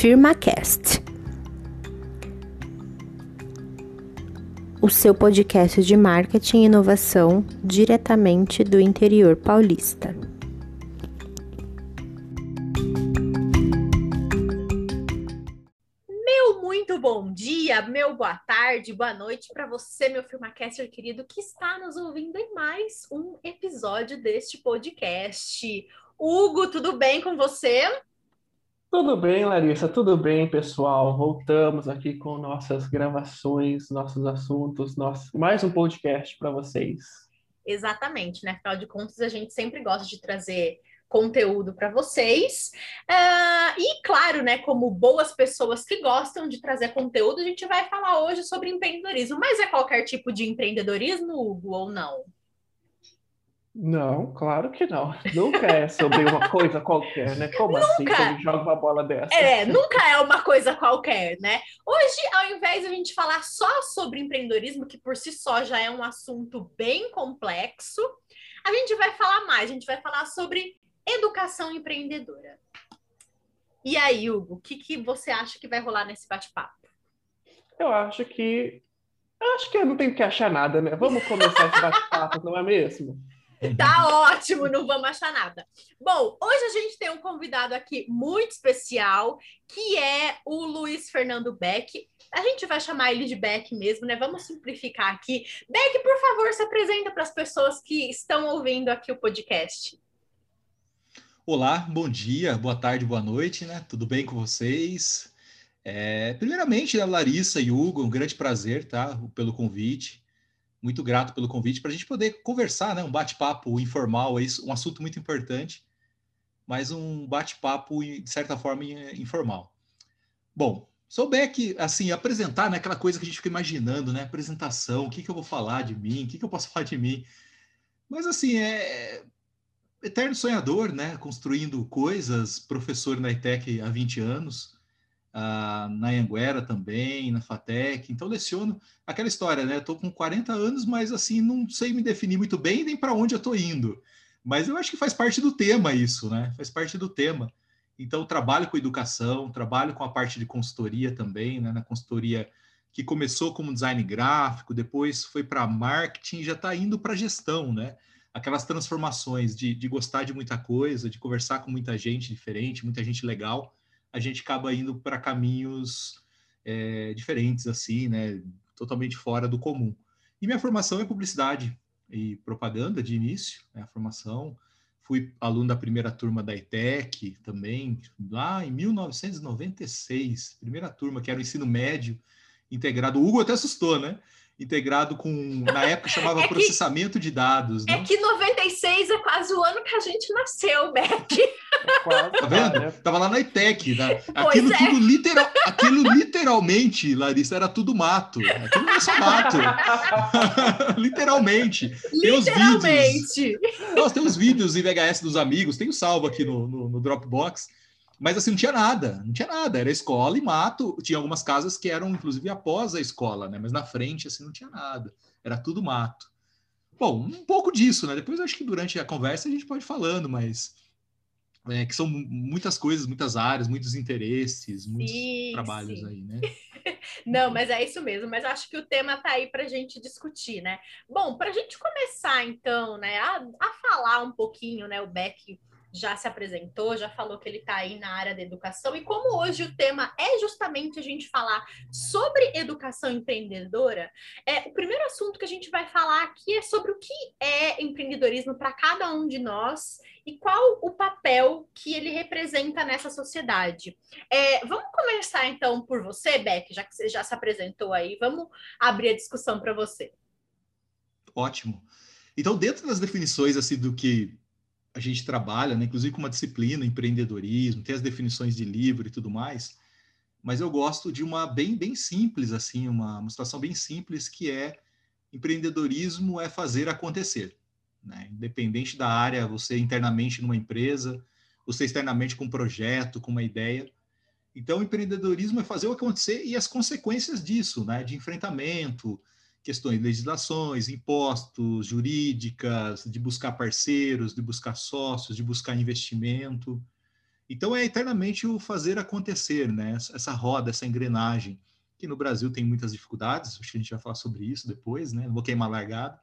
FirmaCast. O seu podcast de marketing e inovação diretamente do interior paulista. Meu muito bom dia, meu boa tarde, boa noite para você, meu FirmaCaster querido, que está nos ouvindo em mais um episódio deste podcast. Hugo, tudo bem com você? Tudo bem, Larissa, tudo bem, pessoal. Voltamos aqui com nossas gravações, nossos assuntos, nosso... mais um podcast para vocês. Exatamente, né? Afinal de contas, a gente sempre gosta de trazer conteúdo para vocês. Uh, e claro, né, como boas pessoas que gostam de trazer conteúdo, a gente vai falar hoje sobre empreendedorismo. Mas é qualquer tipo de empreendedorismo, Hugo, ou não? Não, claro que não. Nunca é sobre uma coisa qualquer, né? Como assim, nunca. assim? Como joga uma bola dessa? É, nunca é uma coisa qualquer, né? Hoje, ao invés de a gente falar só sobre empreendedorismo, que por si só já é um assunto bem complexo, a gente vai falar mais. A gente vai falar sobre educação empreendedora. E aí, Hugo, o que, que você acha que vai rolar nesse bate-papo? Eu acho que. Eu acho que eu não tenho que achar nada, né? Vamos começar esse bate-papo, não é mesmo? Tá ótimo, não vamos achar nada. Bom, hoje a gente tem um convidado aqui muito especial, que é o Luiz Fernando Beck. A gente vai chamar ele de Beck mesmo, né? Vamos simplificar aqui. Beck, por favor, se apresenta para as pessoas que estão ouvindo aqui o podcast. Olá, bom dia, boa tarde, boa noite, né? Tudo bem com vocês? É, primeiramente, né, Larissa e Hugo, um grande prazer, tá? Pelo convite muito grato pelo convite para a gente poder conversar, né? Um bate-papo informal, é isso, um assunto muito importante, mas um bate-papo de certa forma informal. Bom, souber que assim apresentar, né? Aquela coisa que a gente fica imaginando, né? Apresentação, o que que eu vou falar de mim, o que que eu posso falar de mim, mas assim é eterno sonhador, né? Construindo coisas, professor na ITEC há 20 anos na Anguera também, na FATEC. Então, leciono aquela história, né? Estou com 40 anos, mas assim, não sei me definir muito bem nem para onde eu estou indo. Mas eu acho que faz parte do tema isso, né? Faz parte do tema. Então, trabalho com educação, trabalho com a parte de consultoria também, né? Na consultoria que começou como design gráfico, depois foi para marketing, já está indo para gestão, né? Aquelas transformações de, de gostar de muita coisa, de conversar com muita gente diferente, muita gente legal a gente acaba indo para caminhos é, diferentes, assim, né? Totalmente fora do comum. E minha formação é publicidade e propaganda de início, né? A formação. Fui aluno da primeira turma da ETEC também, lá em 1996, primeira turma, que era o ensino médio integrado. O Hugo até assustou, né? integrado com, na época chamava é processamento que, de dados. É né? que 96 é quase o ano que a gente nasceu, Beck. É quase, tá vendo? Né? Tava lá na ITEC. Né? Aquilo, é. tudo literal, aquilo literalmente, Larissa, era tudo mato. Aquilo não é só mato. literalmente. Tem os vídeos. Nossa, tem os vídeos em VHS dos amigos, tem o salvo aqui no, no, no Dropbox mas assim, não tinha nada, não tinha nada, era escola e mato. Tinha algumas casas que eram, inclusive, após a escola, né? Mas na frente, assim, não tinha nada. Era tudo mato. Bom, um pouco disso, né? Depois acho que durante a conversa a gente pode ir falando, mas é, que são muitas coisas, muitas áreas, muitos interesses, muitos sim, trabalhos sim. aí, né? Não, mas é isso mesmo. Mas acho que o tema tá aí para a gente discutir, né? Bom, para a gente começar então, né, a, a falar um pouquinho, né, o Beck já se apresentou, já falou que ele está aí na área da educação. E como hoje o tema é justamente a gente falar sobre educação empreendedora, é, o primeiro assunto que a gente vai falar aqui é sobre o que é empreendedorismo para cada um de nós e qual o papel que ele representa nessa sociedade. É, vamos começar então por você, Beck, já que você já se apresentou aí, vamos abrir a discussão para você. Ótimo. Então, dentro das definições assim do que a gente trabalha, né, inclusive com uma disciplina, empreendedorismo, tem as definições de livro e tudo mais, mas eu gosto de uma bem, bem simples, assim, uma, uma situação bem simples, que é empreendedorismo é fazer acontecer. Né? Independente da área, você internamente numa empresa, você externamente com um projeto, com uma ideia. Então, empreendedorismo é fazer o acontecer e as consequências disso, né? de enfrentamento, questões de legislações, impostos, jurídicas, de buscar parceiros, de buscar sócios, de buscar investimento. Então é eternamente o fazer acontecer, né? Essa roda, essa engrenagem, que no Brasil tem muitas dificuldades, acho que a gente vai falar sobre isso depois, né? Não vou queimar largada,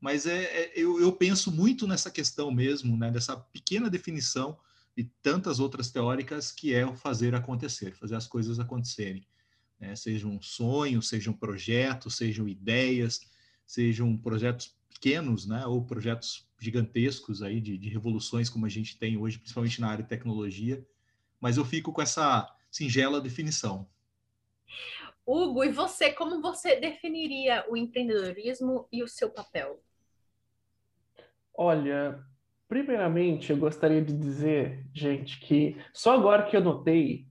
mas é, é eu, eu, penso muito nessa questão mesmo, né? Dessa pequena definição e tantas outras teóricas que é o fazer acontecer, fazer as coisas acontecerem. Né? Sejam sonhos, sejam projetos, sejam ideias, sejam projetos pequenos, né? Ou projetos gigantescos aí de, de revoluções como a gente tem hoje, principalmente na área de tecnologia. Mas eu fico com essa singela definição. Hugo, e você, como você definiria o empreendedorismo e o seu papel? Olha, primeiramente eu gostaria de dizer, gente, que só agora que eu notei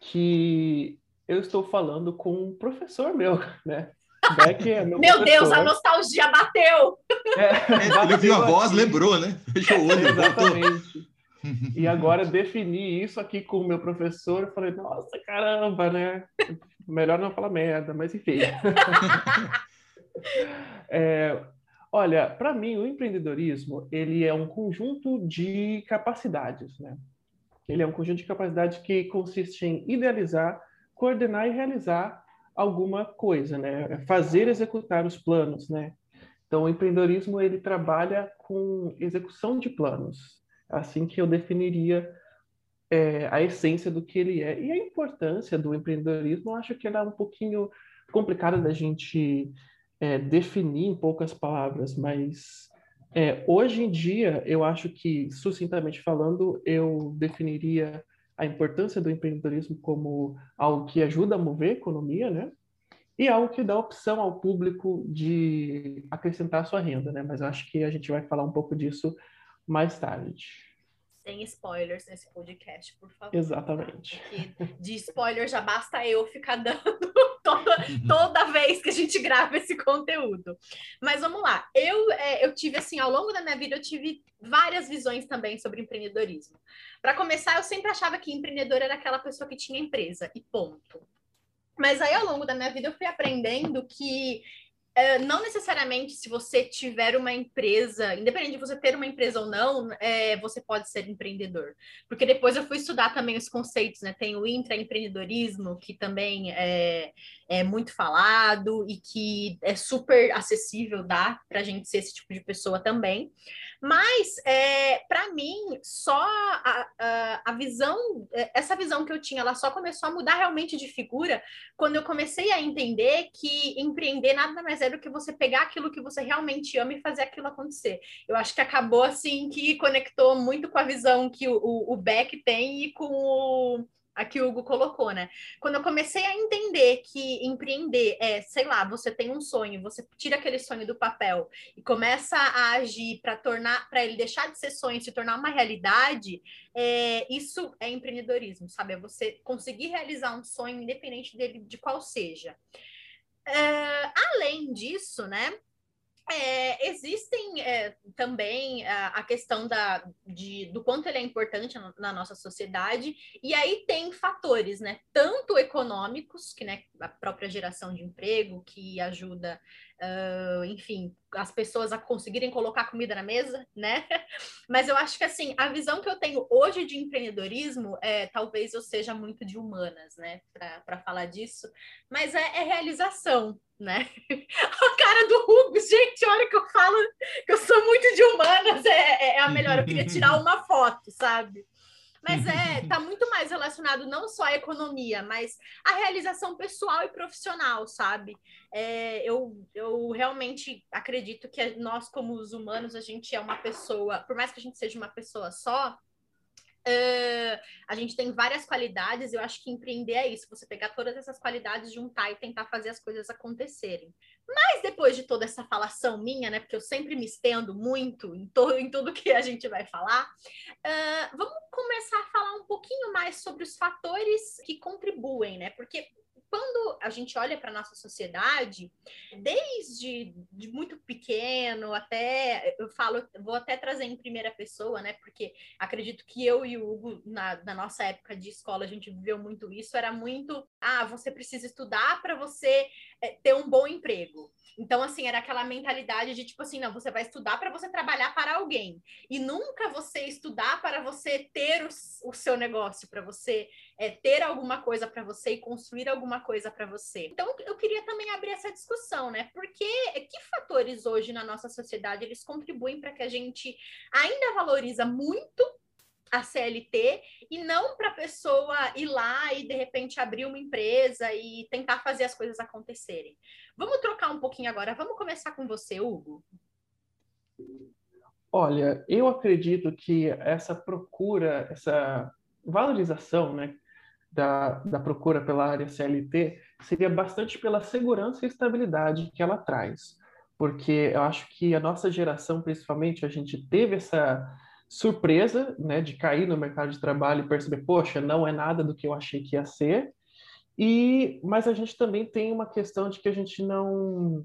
que eu estou falando com um professor meu, né? Beck é meu, meu Deus, a nostalgia bateu! É, bateu ele viu a voz, aqui. lembrou, né? Fechou o olho, Exatamente. E agora defini isso aqui com o meu professor, eu falei, nossa, caramba, né? Melhor não falar merda, mas enfim. é, olha, para mim, o empreendedorismo, ele é um conjunto de capacidades, né? Ele é um conjunto de capacidades que consiste em idealizar, coordenar e realizar alguma coisa, né? Fazer executar os planos, né? Então, o empreendedorismo ele trabalha com execução de planos, assim que eu definiria é, a essência do que ele é e a importância do empreendedorismo. Eu acho que ela é um pouquinho complicada da gente é, definir em poucas palavras, mas é, hoje em dia eu acho que, sucintamente falando, eu definiria a importância do empreendedorismo como algo que ajuda a mover a economia, né? E algo que dá opção ao público de acrescentar sua renda, né? Mas acho que a gente vai falar um pouco disso mais tarde. Sem spoilers nesse podcast, por favor. Exatamente. Porque de spoiler já basta eu ficar dando toda, toda vez que a gente grava esse conteúdo. Mas vamos lá. Eu, é, eu tive, assim, ao longo da minha vida, eu tive várias visões também sobre empreendedorismo. Para começar, eu sempre achava que empreendedor era aquela pessoa que tinha empresa, e ponto. Mas aí, ao longo da minha vida, eu fui aprendendo que é, não necessariamente se você tiver uma empresa, independente de você ter uma empresa ou não, é, você pode ser empreendedor. Porque depois eu fui estudar também os conceitos, né? Tem o intraempreendedorismo, que também é, é muito falado e que é super acessível, dá para a gente ser esse tipo de pessoa também. Mas, é, para mim, só a, a, a, visão, é, essa visão que eu tinha, ela só começou a mudar realmente de figura quando eu comecei a entender que empreender nada mais é do que você pegar aquilo que você realmente ama e fazer aquilo acontecer. Eu acho que acabou assim que conectou muito com a visão que o, o, Beck tem e com o a que o Hugo colocou, né? Quando eu comecei a entender que empreender é, sei lá, você tem um sonho, você tira aquele sonho do papel e começa a agir para tornar, para ele deixar de ser sonho, se tornar uma realidade, é, isso é empreendedorismo, sabe? É você conseguir realizar um sonho independente dele de qual seja. É, além disso, né? É, existem é, também a, a, questão da, de, do quanto ele é importante na, na, nossa sociedade, e aí tem fatores, né? Tanto econômicos, que né, a própria geração de emprego, que ajuda uh, enfim, as pessoas a conseguirem colocar comida na mesa, né? Mas eu acho que assim, a visão que eu tenho hoje de empreendedorismo é talvez eu seja muito de humanas, né? Para falar disso, mas é, é, realização, né? a cara do Hugo, gente, olha que eu falo que eu sou muito de humanas, é, é a melhor. Eu queria tirar uma foto, sabe? Mas é, tá muito mais relacionado não só à economia, mas à realização pessoal e profissional, sabe? É, eu, eu realmente acredito que nós, como os humanos, a gente é uma pessoa, por mais que a gente seja uma pessoa só, Uh, a gente tem várias qualidades, eu acho que empreender é isso, você pegar todas essas qualidades, juntar e tentar fazer as coisas acontecerem. Mas depois de toda essa falação minha, né, porque eu sempre me estendo muito em, to em tudo que a gente vai falar, uh, vamos começar a falar um pouquinho mais sobre os fatores que contribuem, né, porque quando a gente olha para a nossa sociedade, desde de muito pequeno até, eu falo, vou até trazer em primeira pessoa, né? Porque acredito que eu e o Hugo, na, na nossa época de escola, a gente viveu muito isso, era muito, ah, você precisa estudar para você ter um bom emprego. Então, assim, era aquela mentalidade de tipo assim, não, você vai estudar para você trabalhar para alguém. E nunca você estudar para você ter o, o seu negócio, para você é, ter alguma coisa para você e construir alguma coisa para você. Então, eu queria também abrir essa discussão, né? Porque que fatores hoje na nossa sociedade eles contribuem para que a gente ainda valoriza muito a CLT e não para a pessoa ir lá e de repente abrir uma empresa e tentar fazer as coisas acontecerem. Vamos trocar um pouquinho agora. Vamos começar com você, Hugo. Olha, eu acredito que essa procura, essa valorização, né, da, da procura pela área CLT seria bastante pela segurança e estabilidade que ela traz. Porque eu acho que a nossa geração, principalmente, a gente teve essa surpresa, né, de cair no mercado de trabalho e perceber, poxa, não é nada do que eu achei que ia ser. E mas a gente também tem uma questão de que a gente não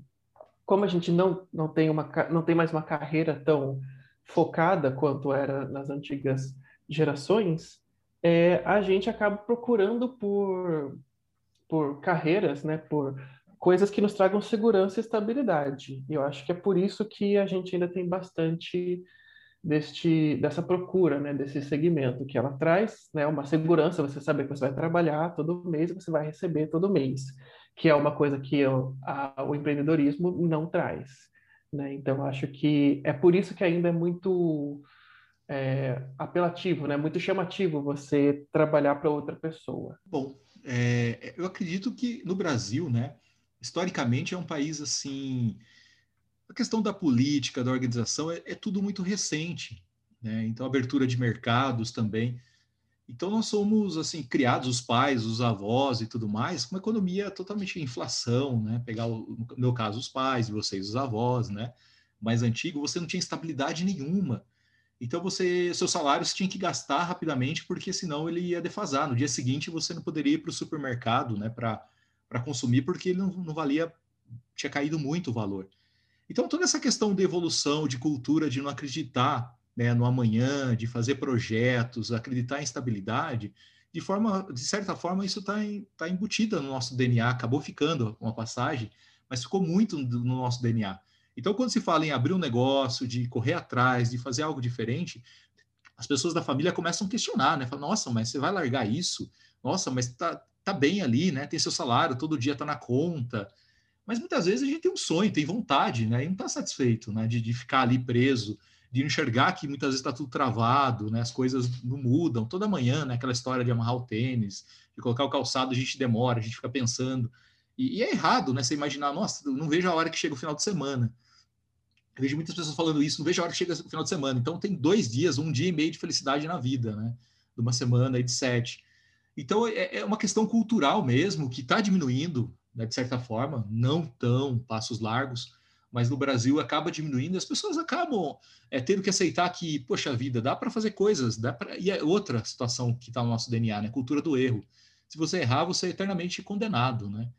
como a gente não não tem uma não tem mais uma carreira tão focada quanto era nas antigas gerações, é, a gente acaba procurando por por carreiras, né, por coisas que nos tragam segurança e estabilidade. E eu acho que é por isso que a gente ainda tem bastante deste, dessa procura, né, desse segmento que ela traz, né, uma segurança, você saber que você vai trabalhar todo mês, você vai receber todo mês, que é uma coisa que eu, a, o empreendedorismo não traz, né? Então acho que é por isso que ainda é muito é, apelativo, né, muito chamativo você trabalhar para outra pessoa. Bom, é, eu acredito que no Brasil, né, historicamente é um país assim a questão da política, da organização, é, é tudo muito recente. Né? Então, abertura de mercados também. Então, nós somos, assim, criados, os pais, os avós e tudo mais, com uma economia totalmente inflação, né? Pegar, o, no meu caso, os pais, vocês, os avós, né? Mais antigo, você não tinha estabilidade nenhuma. Então, você, seu salário você tinha que gastar rapidamente, porque senão ele ia defasar. No dia seguinte, você não poderia ir para o supermercado, né? Para consumir, porque ele não, não valia, tinha caído muito o valor. Então, toda essa questão de evolução, de cultura, de não acreditar né, no amanhã, de fazer projetos, acreditar em estabilidade, de forma, de certa forma, isso está tá embutido no nosso DNA, acabou ficando uma passagem, mas ficou muito no nosso DNA. Então, quando se fala em abrir um negócio, de correr atrás, de fazer algo diferente, as pessoas da família começam a questionar, né? Falam, nossa, mas você vai largar isso? Nossa, mas tá, tá bem ali, né? Tem seu salário, todo dia tá na conta. Mas muitas vezes a gente tem um sonho, tem vontade, né? E não está satisfeito, né? De, de, ficar ali preso, de enxergar que muitas vezes está tudo travado, né? As coisas não mudam. Toda manhã, né? Aquela história de amarrar o tênis, de colocar o calçado, a gente demora, a gente fica pensando. E, e é errado, né? Você imaginar, nossa, não vejo a hora que chega o final de semana. Eu vejo muitas pessoas falando isso, não vejo a hora que chega o final de semana. Então tem dois dias, um dia e meio de felicidade na vida, né? De uma semana e de sete. Então é, é uma questão cultural mesmo que está diminuindo né, de certa forma, não tão passos largos, mas no Brasil acaba diminuindo, as pessoas acabam é, tendo que aceitar que, poxa vida, dá para fazer coisas, dá para e é outra situação que está no nosso DNA, né? Cultura do erro. Se você errar, você é eternamente condenado, né?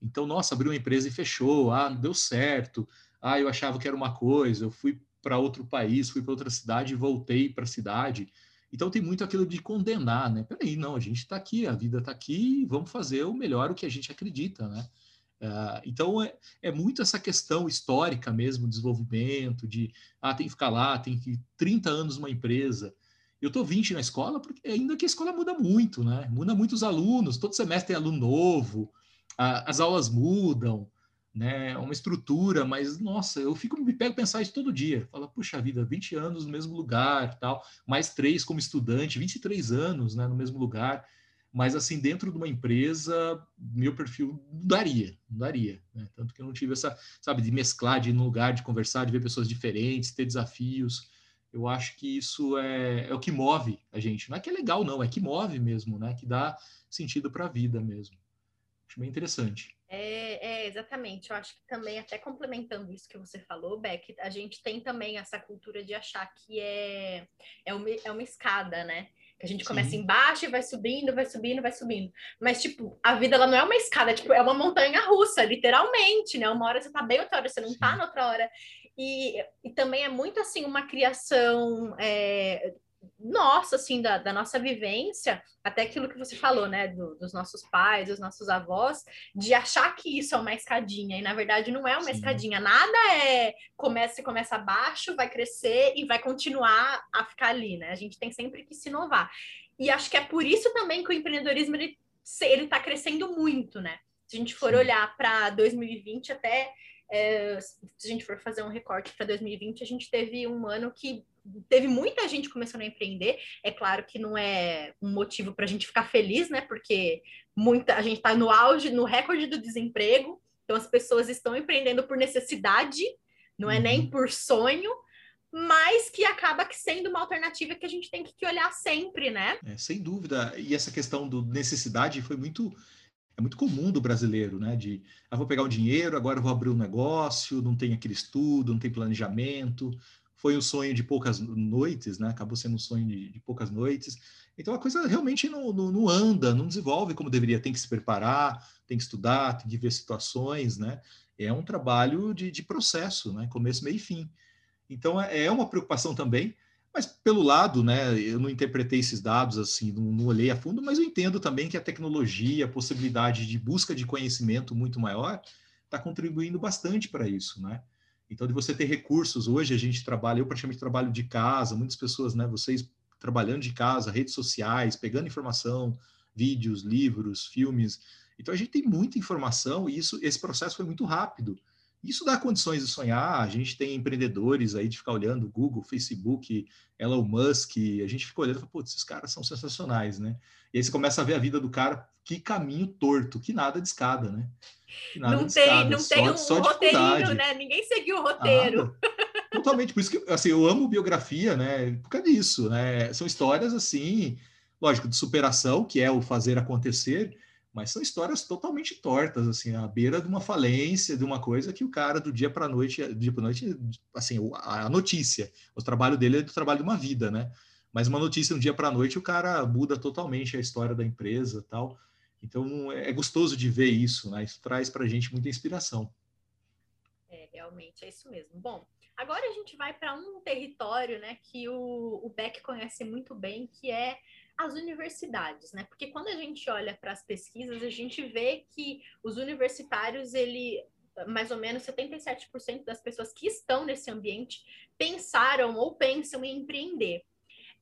Então, nossa, abriu uma empresa e fechou, ah, não deu certo, ah, eu achava que era uma coisa, eu fui para outro país, fui para outra cidade e voltei para a cidade. Então tem muito aquilo de condenar, né? Peraí, não, a gente está aqui, a vida está aqui, vamos fazer o melhor o que a gente acredita, né? Uh, então é, é, muito essa questão histórica mesmo, desenvolvimento, de ah, tem que ficar lá, tem que 30 anos numa empresa. Eu estou 20 na escola, porque ainda que a escola muda muito, né? Muda muito os alunos, todo semestre tem aluno novo, a, as aulas mudam, né, uma estrutura, mas nossa, eu fico me pego pensar isso todo dia. Fala, puxa vida, 20 anos no mesmo lugar, tal, mais três como estudante, 23 anos, né, no mesmo lugar. Mas assim, dentro de uma empresa, meu perfil não daria, não daria, né? Tanto que eu não tive essa, sabe, de mesclar, de ir no lugar, de conversar, de ver pessoas diferentes, ter desafios. Eu acho que isso é, é o que move a gente. Não é que é legal, não, é que move mesmo, né? Que dá sentido para a vida mesmo. Acho bem interessante. É, é, exatamente. Eu acho que também, até complementando isso que você falou, Beck, a gente tem também essa cultura de achar que é, é, uma, é uma escada, né? Que a gente Sim. começa embaixo e vai subindo, vai subindo, vai subindo. Mas, tipo, a vida ela não é uma escada, tipo, é uma montanha russa, literalmente, né? Uma hora você tá bem, outra hora você não tá Sim. tá, na outra hora. E, e também é muito assim uma criação é, nossa, assim, da, da, nossa vivência, até aquilo que você falou, né, do, dos nossos pais, dos nossos avós, de achar que isso é uma escadinha, e na verdade não é uma Sim. escadinha, nada é começa e começa abaixo, vai crescer e vai continuar a ficar ali, né? A gente tem sempre que se inovar. E acho que é por isso também que o empreendedorismo ele está crescendo muito, né? Se a gente for Sim. olhar para 2020 até é, se a gente for fazer um recorte para 2020, a gente teve um ano que teve muita gente começando a empreender. É claro que não é um motivo para a gente ficar feliz, né? Porque muita a gente está no auge, no recorde do desemprego. Então as pessoas estão empreendendo por necessidade, não é nem uhum. por sonho, mas que acaba que sendo uma alternativa que a gente tem que olhar sempre, né? É, sem dúvida. E essa questão do necessidade foi muito é muito comum do brasileiro, né? De, ah, vou pegar o dinheiro, agora vou abrir um negócio, não tem aquele estudo, não tem planejamento. Foi um sonho de poucas noites, né? Acabou sendo um sonho de, de poucas noites. Então a coisa realmente não, não, não, anda, não desenvolve como deveria. Tem que se preparar, tem que estudar, tem que ver situações, né? É um trabalho de, de processo, né? Começo, meio e fim. Então é, é uma preocupação também mas pelo lado, né, eu não interpretei esses dados assim, não, não, olhei a fundo, mas eu entendo também que a tecnologia, a possibilidade de busca de conhecimento muito maior, está contribuindo bastante para isso, né? Então, de você ter recursos, hoje a gente trabalha, eu praticamente trabalho de casa, muitas pessoas, né, vocês trabalhando de casa, redes sociais, pegando informação, vídeos, livros, filmes. Então, a gente tem muita informação e isso, esse processo foi muito rápido. Isso dá condições de sonhar. A gente tem empreendedores aí de ficar olhando Google, Facebook, Elon Musk. A gente fica olhando e fala, putz, esses caras são sensacionais, né? E aí você começa a ver a vida do cara, que caminho torto, que nada de escada, né? Nada não de tem, escada, não só, tem um só roteirinho, né? Ninguém seguiu o roteiro. Totalmente. Por isso que assim, eu amo biografia, né? Por causa disso, né? São histórias assim, lógico, de superação, que é o fazer acontecer, mas são histórias totalmente tortas, assim, à beira de uma falência, de uma coisa que o cara do dia para noite, dia para noite, assim, a notícia, o trabalho dele é do trabalho de uma vida, né? Mas uma notícia de um dia para noite, o cara muda totalmente a história da empresa, tal. Então é gostoso de ver isso, né? Isso traz para a gente muita inspiração. É, realmente é isso mesmo. Bom, agora a gente vai para um território, né, que o, o Beck conhece muito bem, que é as universidades, né? Porque quando a gente olha para as pesquisas, a gente vê que os universitários, ele mais ou menos 77% das pessoas que estão nesse ambiente pensaram ou pensam em empreender.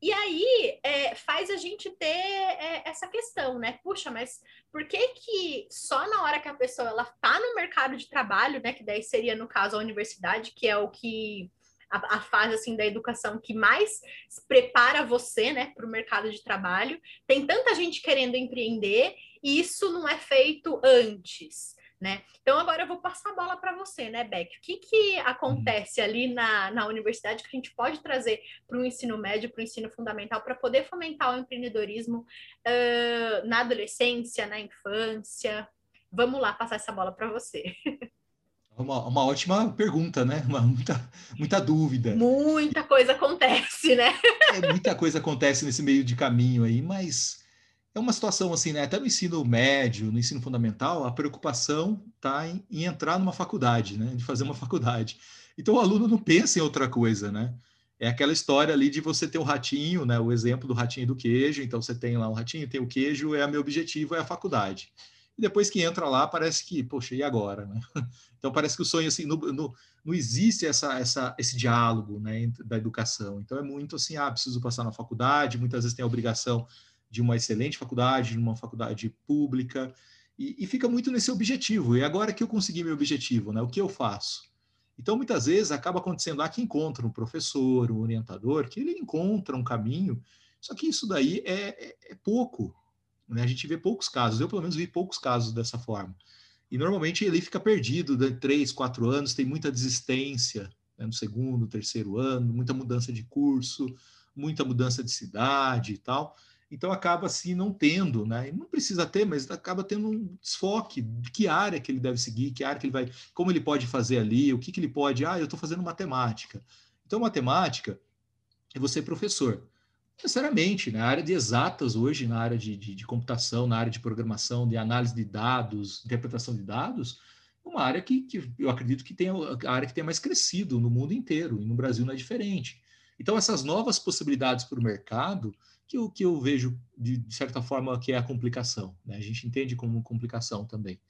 E aí é, faz a gente ter é, essa questão, né? Puxa, mas por que que só na hora que a pessoa ela está no mercado de trabalho, né? Que daí seria no caso a universidade, que é o que a, a, fase assim da educação que mais prepara você, né, para o mercado de trabalho. Tem tanta gente querendo empreender e isso não é feito antes. Né? Então agora eu vou passar a bola para você, né, Beck? O que, que acontece ali na, na universidade que a gente pode trazer para o ensino médio, para o ensino fundamental, para poder fomentar o empreendedorismo uh, na adolescência, na infância? Vamos lá passar essa bola para você. Uma, uma ótima pergunta, né? Uma, muita, muita dúvida. Muita coisa acontece, né? é, muita coisa acontece nesse meio de caminho aí, mas é uma situação assim, né? Até no ensino médio, no ensino fundamental, a preocupação está em, em, entrar numa faculdade, né? De fazer uma faculdade. Então o aluno não pensa em outra coisa, né? É aquela história ali de você ter o um ratinho, né? O exemplo do ratinho do queijo. Então você tem lá um ratinho, tem o queijo, é o meu objetivo, é a faculdade e depois que entra lá, parece que, poxa, e agora? Né? Então parece que o sonho, assim, no, no, não existe essa, essa, esse diálogo né, da educação. Então é muito assim, ah, preciso passar na faculdade, muitas vezes tem a obrigação de uma excelente faculdade, de uma faculdade pública, e, e fica muito nesse objetivo. E agora que eu consegui meu objetivo, né, o que eu faço? Então, muitas vezes, acaba acontecendo lá que encontra um professor, um orientador, que ele encontra um caminho, só que isso daí é, é, é pouco, né? A gente vê poucos casos, eu pelo menos vi poucos casos dessa forma. E normalmente ele fica perdido de três, quatro anos, tem muita desistência né? no segundo, terceiro ano, muita mudança de curso, muita mudança de cidade e tal. Então acaba assim não tendo, né? E não precisa ter, mas acaba tendo um desfoque de que área que ele deve seguir, que área que ele vai, como ele pode fazer ali, o que, que ele pode. Ah, eu estou fazendo matemática. Então matemática é você professor necessariamente, na né? área de exatas hoje, na área de, de, de, computação, na área de programação, de análise de dados, interpretação de dados, uma área que, que eu acredito que tem a área que tem mais crescido no mundo inteiro, e no Brasil não é diferente. Então, essas novas possibilidades para o mercado, que o que eu vejo, de, de, certa forma, que é a complicação. Né? A gente entende como complicação também.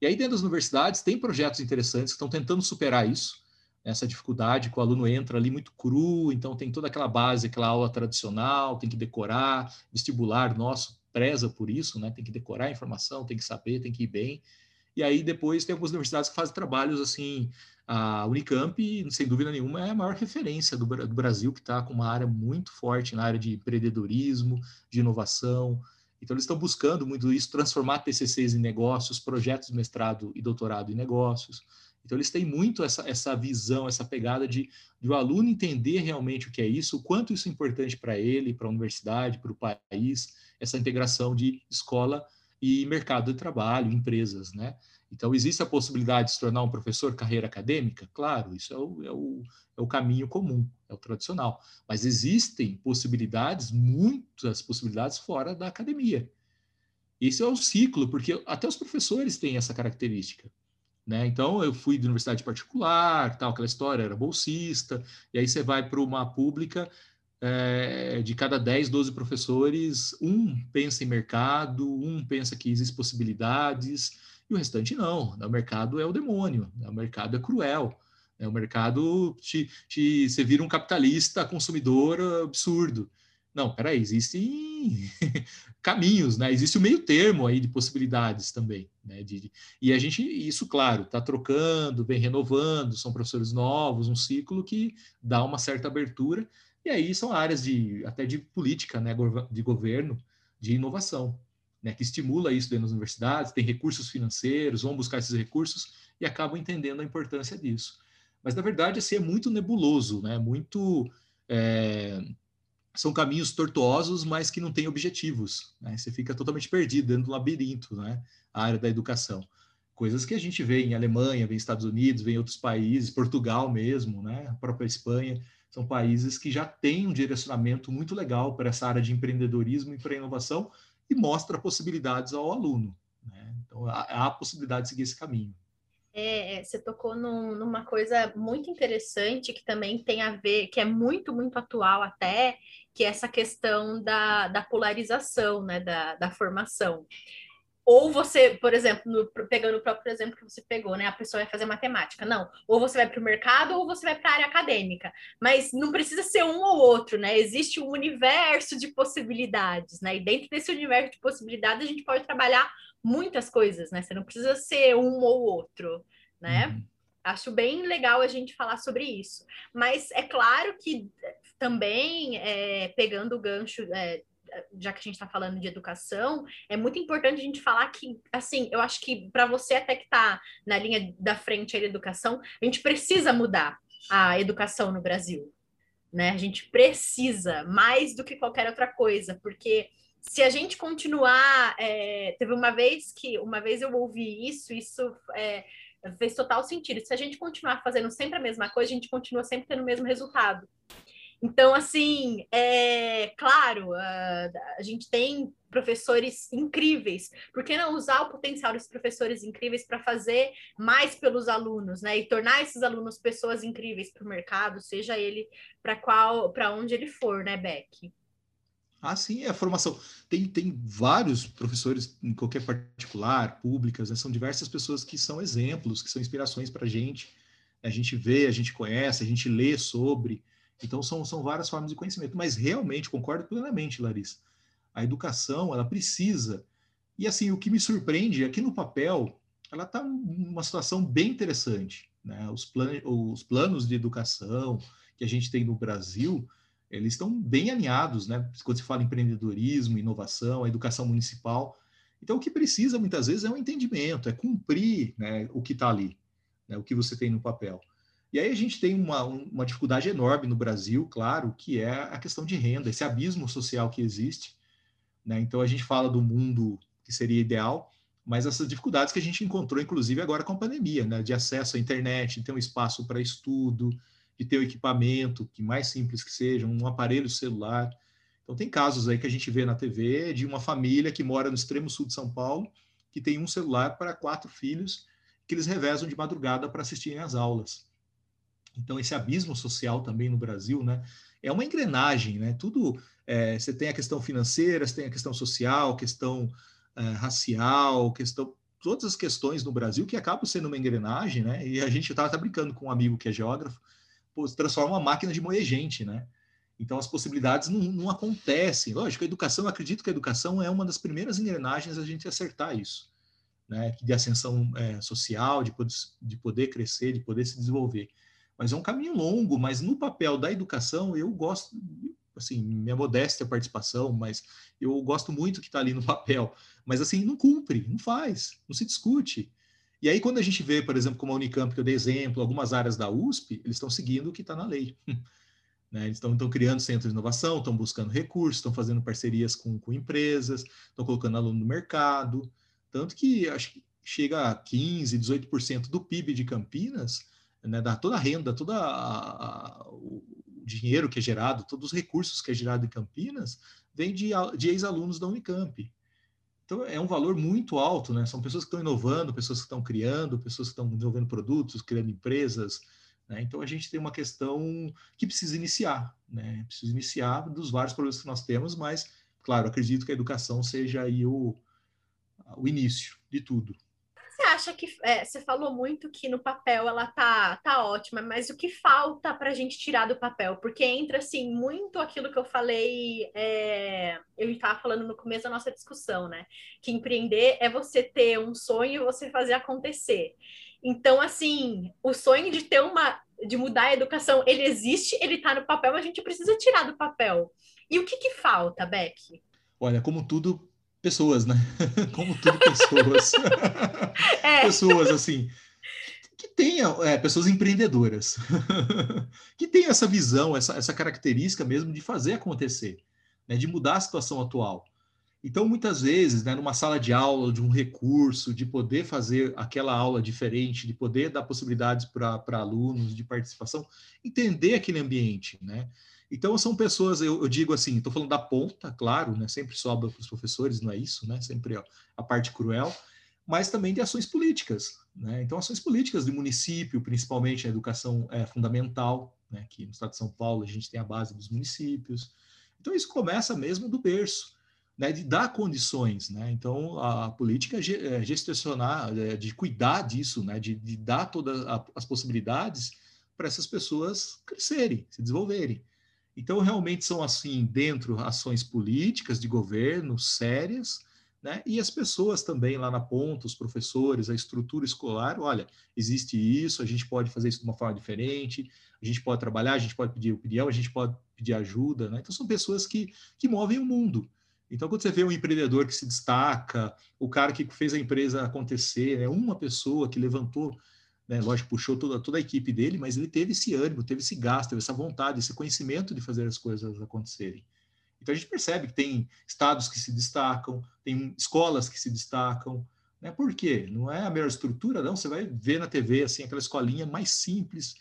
E aí, dentro das universidades, tem projetos interessantes que estão tentando superar isso, essa dificuldade que o aluno entra ali muito cru, então tem toda aquela base, aquela aula tradicional, tem que decorar, vestibular nosso preza por isso, né? Tem que decorar a informação, tem que saber, tem que ir bem. E aí depois tem algumas universidades que fazem trabalhos assim, a Unicamp, sem dúvida nenhuma, é a maior referência do, do Brasil, que está com uma área muito forte na área de empreendedorismo, de inovação. Então, eles estão buscando muito isso, transformar TCCs em negócios, projetos de mestrado e doutorado em negócios. Então, eles têm muito essa, essa visão, essa pegada de, de o aluno entender realmente o que é isso, o quanto isso é importante para ele, para a universidade, para o país, essa integração de escola e mercado de trabalho, empresas, né? Então, existe a possibilidade de se tornar um professor carreira acadêmica? Claro, isso é o, é o, é o caminho comum, é o tradicional. Mas existem possibilidades, muitas possibilidades fora da academia. Esse é o ciclo, porque até os professores têm essa característica. Né? Então, eu fui de universidade particular, tal, aquela história, era bolsista, e aí você vai para uma pública, é, de cada 10, 12 professores, um pensa em mercado, um pensa que existem possibilidades, e o restante não. O mercado é o demônio, o mercado é cruel. Né? O mercado te, te, você vira um capitalista consumidor absurdo. Não, peraí, existem caminhos, né? Existe o meio termo aí de possibilidades também, né? De, de, e a gente, isso, claro, está trocando, vem renovando, são professores novos, um ciclo que dá uma certa abertura, e aí são áreas de até de política, né? De governo, de inovação, né? Que estimula isso dentro das universidades, tem recursos financeiros, vão buscar esses recursos e acabam entendendo a importância disso. Mas na verdade, assim, é muito nebuloso, né? Muito é, são caminhos tortuosos, mas que não têm objetivos. Né? Você fica totalmente perdido dentro do labirinto, né? A área da educação. Coisas que a gente vê em Alemanha, vê em Estados Unidos, vê em outros países, Portugal mesmo, né? A própria Espanha, são países que já têm um direcionamento muito legal para essa área de empreendedorismo e para inovação e mostra possibilidades ao aluno. Né? Então, há a possibilidade de seguir esse caminho. É, é, você tocou num, numa coisa muito interessante que também tem a ver, que é muito, muito atual até, que é essa questão da, da polarização, né, da, da formação. Ou você, por exemplo, no, pegando o próprio exemplo que você pegou, né? A pessoa vai fazer matemática. Não, ou você vai para o mercado ou você vai para a área acadêmica. Mas não precisa ser um ou outro, né? Existe um universo de possibilidades, né? E dentro desse universo de possibilidades a gente pode trabalhar muitas coisas, né? Você não precisa ser um ou outro, né? Uhum. Acho bem legal a gente falar sobre isso. Mas é claro que também, é, pegando o gancho, é, já que a gente está falando de educação, é muito importante a gente falar que, assim, eu acho que para você até que está na linha da frente aí da educação, a gente precisa mudar a educação no Brasil. Né? A gente precisa mais do que qualquer outra coisa, porque se a gente continuar, é, teve uma vez que uma vez eu ouvi isso, isso é, fez total sentido. Se a gente continuar fazendo sempre a mesma coisa, a gente continua sempre tendo o mesmo resultado. Então, assim, é claro, a, a gente tem professores incríveis. Por que não usar o potencial desses professores incríveis para fazer mais pelos alunos, né? E tornar esses alunos pessoas incríveis para o mercado, seja ele para qual, para onde ele for, né, Beck? Ah, sim, é a formação. Tem, tem vários professores em qualquer particular, públicas, né? são diversas pessoas que são exemplos, que são inspirações para a gente. A gente vê, a gente conhece, a gente lê sobre. Então, são, são várias formas de conhecimento. Mas realmente, concordo plenamente, Larissa. A educação, ela precisa. E assim, o que me surpreende é que no papel, ela está numa situação bem interessante. Né? Os, plan os planos de educação que a gente tem no Brasil eles estão bem alinhados, né? Quando se fala em empreendedorismo, inovação, a educação municipal. Então, o que precisa muitas vezes é um entendimento, é cumprir né, o que está ali, né, o que você tem no papel. E aí a gente tem uma, uma dificuldade enorme no Brasil, claro, que é a questão de renda, esse abismo social que existe. Né? Então, a gente fala do mundo que seria ideal, mas essas dificuldades que a gente encontrou, inclusive agora com a pandemia, né? de acesso à internet, de ter um espaço para estudo, de ter o equipamento, que mais simples que seja, um aparelho celular. Então, tem casos aí que a gente vê na TV de uma família que mora no extremo sul de São Paulo, que tem um celular para quatro filhos, que eles revezam de madrugada para assistirem às aulas. Então, esse abismo social também no Brasil, né? É uma engrenagem, né? Tudo, é, você tem a questão financeira, você tem a questão social, questão é, racial, questão todas as questões no Brasil que acabam sendo uma engrenagem, né? E a gente estava brincando com um amigo que é geógrafo, pô, transforma uma máquina de moer gente, né? Então as possibilidades não, não acontecem. Lógico, a educação, acredito que a educação é uma das primeiras engrenagens a gente acertar isso, né? De ascensão é, social, de poder, de poder crescer, de poder se desenvolver. Mas é um caminho longo, mas no papel da educação eu gosto, assim, minha modéstia participação, mas eu gosto muito que está ali no papel. Mas assim, não cumpre, não faz, não se discute. E aí, quando a gente vê, por exemplo, como a Unicamp, que eu dei exemplo, algumas áreas da USP, eles estão seguindo o que está na lei. Né? Eles estão criando centros de inovação, estão buscando recursos, estão fazendo parcerias com, com empresas, estão colocando aluno no mercado. Tanto que acho que chega a 15%, 18% do PIB de Campinas, né, da toda a renda, todo o dinheiro que é gerado, todos os recursos que é gerado em Campinas, vem de, de ex-alunos da Unicamp. Então, é um valor muito alto, né? São pessoas que estão inovando, pessoas que estão criando, pessoas que estão desenvolvendo produtos, criando empresas. Né? Então, a gente tem uma questão que precisa iniciar, né? Precisa iniciar dos vários problemas que nós temos, mas, claro, acredito que a educação seja aí o, o início de tudo acha que é, você falou muito que no papel ela tá, tá ótima, mas o que falta para a gente tirar do papel? Porque entra assim muito aquilo que eu falei, é, eu estava falando no começo da nossa discussão, né? Que empreender é você ter um sonho e você fazer acontecer. Então, assim, o sonho de ter uma de mudar a educação, ele existe, ele está no papel, mas a gente precisa tirar do papel. E o que, que falta, Beck? Olha, como tudo, pessoas, né? Como tudo, pessoas. É. Pessoas, assim, que tenham, é, pessoas empreendedoras, que tenham essa visão, essa, essa característica mesmo de fazer acontecer, né? de mudar a situação atual. Então, muitas vezes, né, numa sala de aula, de um recurso, de poder fazer aquela aula diferente, de poder dar possibilidades para alunos de participação, entender aquele ambiente, né? Então, são pessoas, eu, eu digo assim, estou falando da ponta, claro, né? Sempre sobra para os professores, não é isso, né? Sempre ó, a parte cruel, mas também de ações políticas, né? Então, ações políticas de município, principalmente a educação é fundamental, né? Que no estado de São Paulo a gente tem a base dos municípios. Então, isso começa mesmo do berço, né? De dar condições, né? Então, a, a política é, é gestionar, é, de cuidar disso, né? De, de dar todas as possibilidades para essas pessoas crescerem, se desenvolverem. Então, realmente são assim, dentro ações políticas de governo sérias, né? E as pessoas também lá na ponta, os professores, a estrutura escolar, olha, existe isso, a gente pode fazer isso de uma forma diferente, a gente pode trabalhar, a gente pode pedir opinião, a gente pode pedir ajuda, né? Então são pessoas que, que movem o mundo. Então, quando você vê um empreendedor que se destaca, o cara que fez a empresa acontecer, né? uma pessoa que levantou né? Lógico, puxou toda, toda a equipe dele, mas ele teve esse ânimo, teve esse gasto, teve essa vontade, esse conhecimento de fazer as coisas acontecerem. Então a gente percebe que tem estados que se destacam, tem escolas que se destacam. Né? Por quê? Não é a melhor estrutura, não. Você vai ver na TV assim, aquela escolinha mais simples,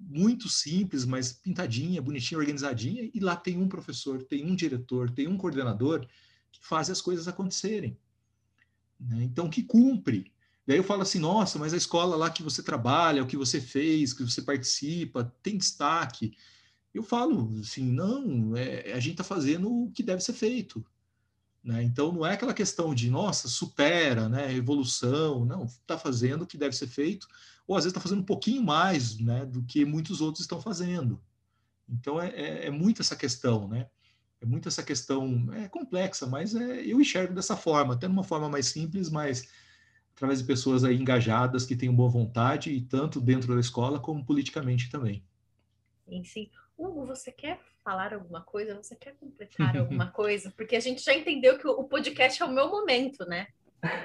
muito simples, mas pintadinha, bonitinha, organizadinha, e lá tem um professor, tem um diretor, tem um coordenador que faz as coisas acontecerem. Né? Então, que cumpre. Daí eu falo assim, nossa, mas a escola lá que você trabalha, o que você fez, que você participa, tem destaque. Eu falo assim, não, é, a gente está fazendo o que deve ser feito. Né? Então não é aquela questão de, nossa, supera, né, evolução, não, está fazendo o que deve ser feito, ou às vezes está fazendo um pouquinho mais né, do que muitos outros estão fazendo. Então é, é, é muito essa questão, né? É muito essa questão, é complexa, mas é, eu enxergo dessa forma, até numa forma mais simples, mas através de pessoas aí engajadas que tenham boa vontade, e tanto dentro da escola como politicamente também. Sim, sim. Hugo, você quer falar alguma coisa? Você quer completar alguma coisa? Porque a gente já entendeu que o podcast é o meu momento, né?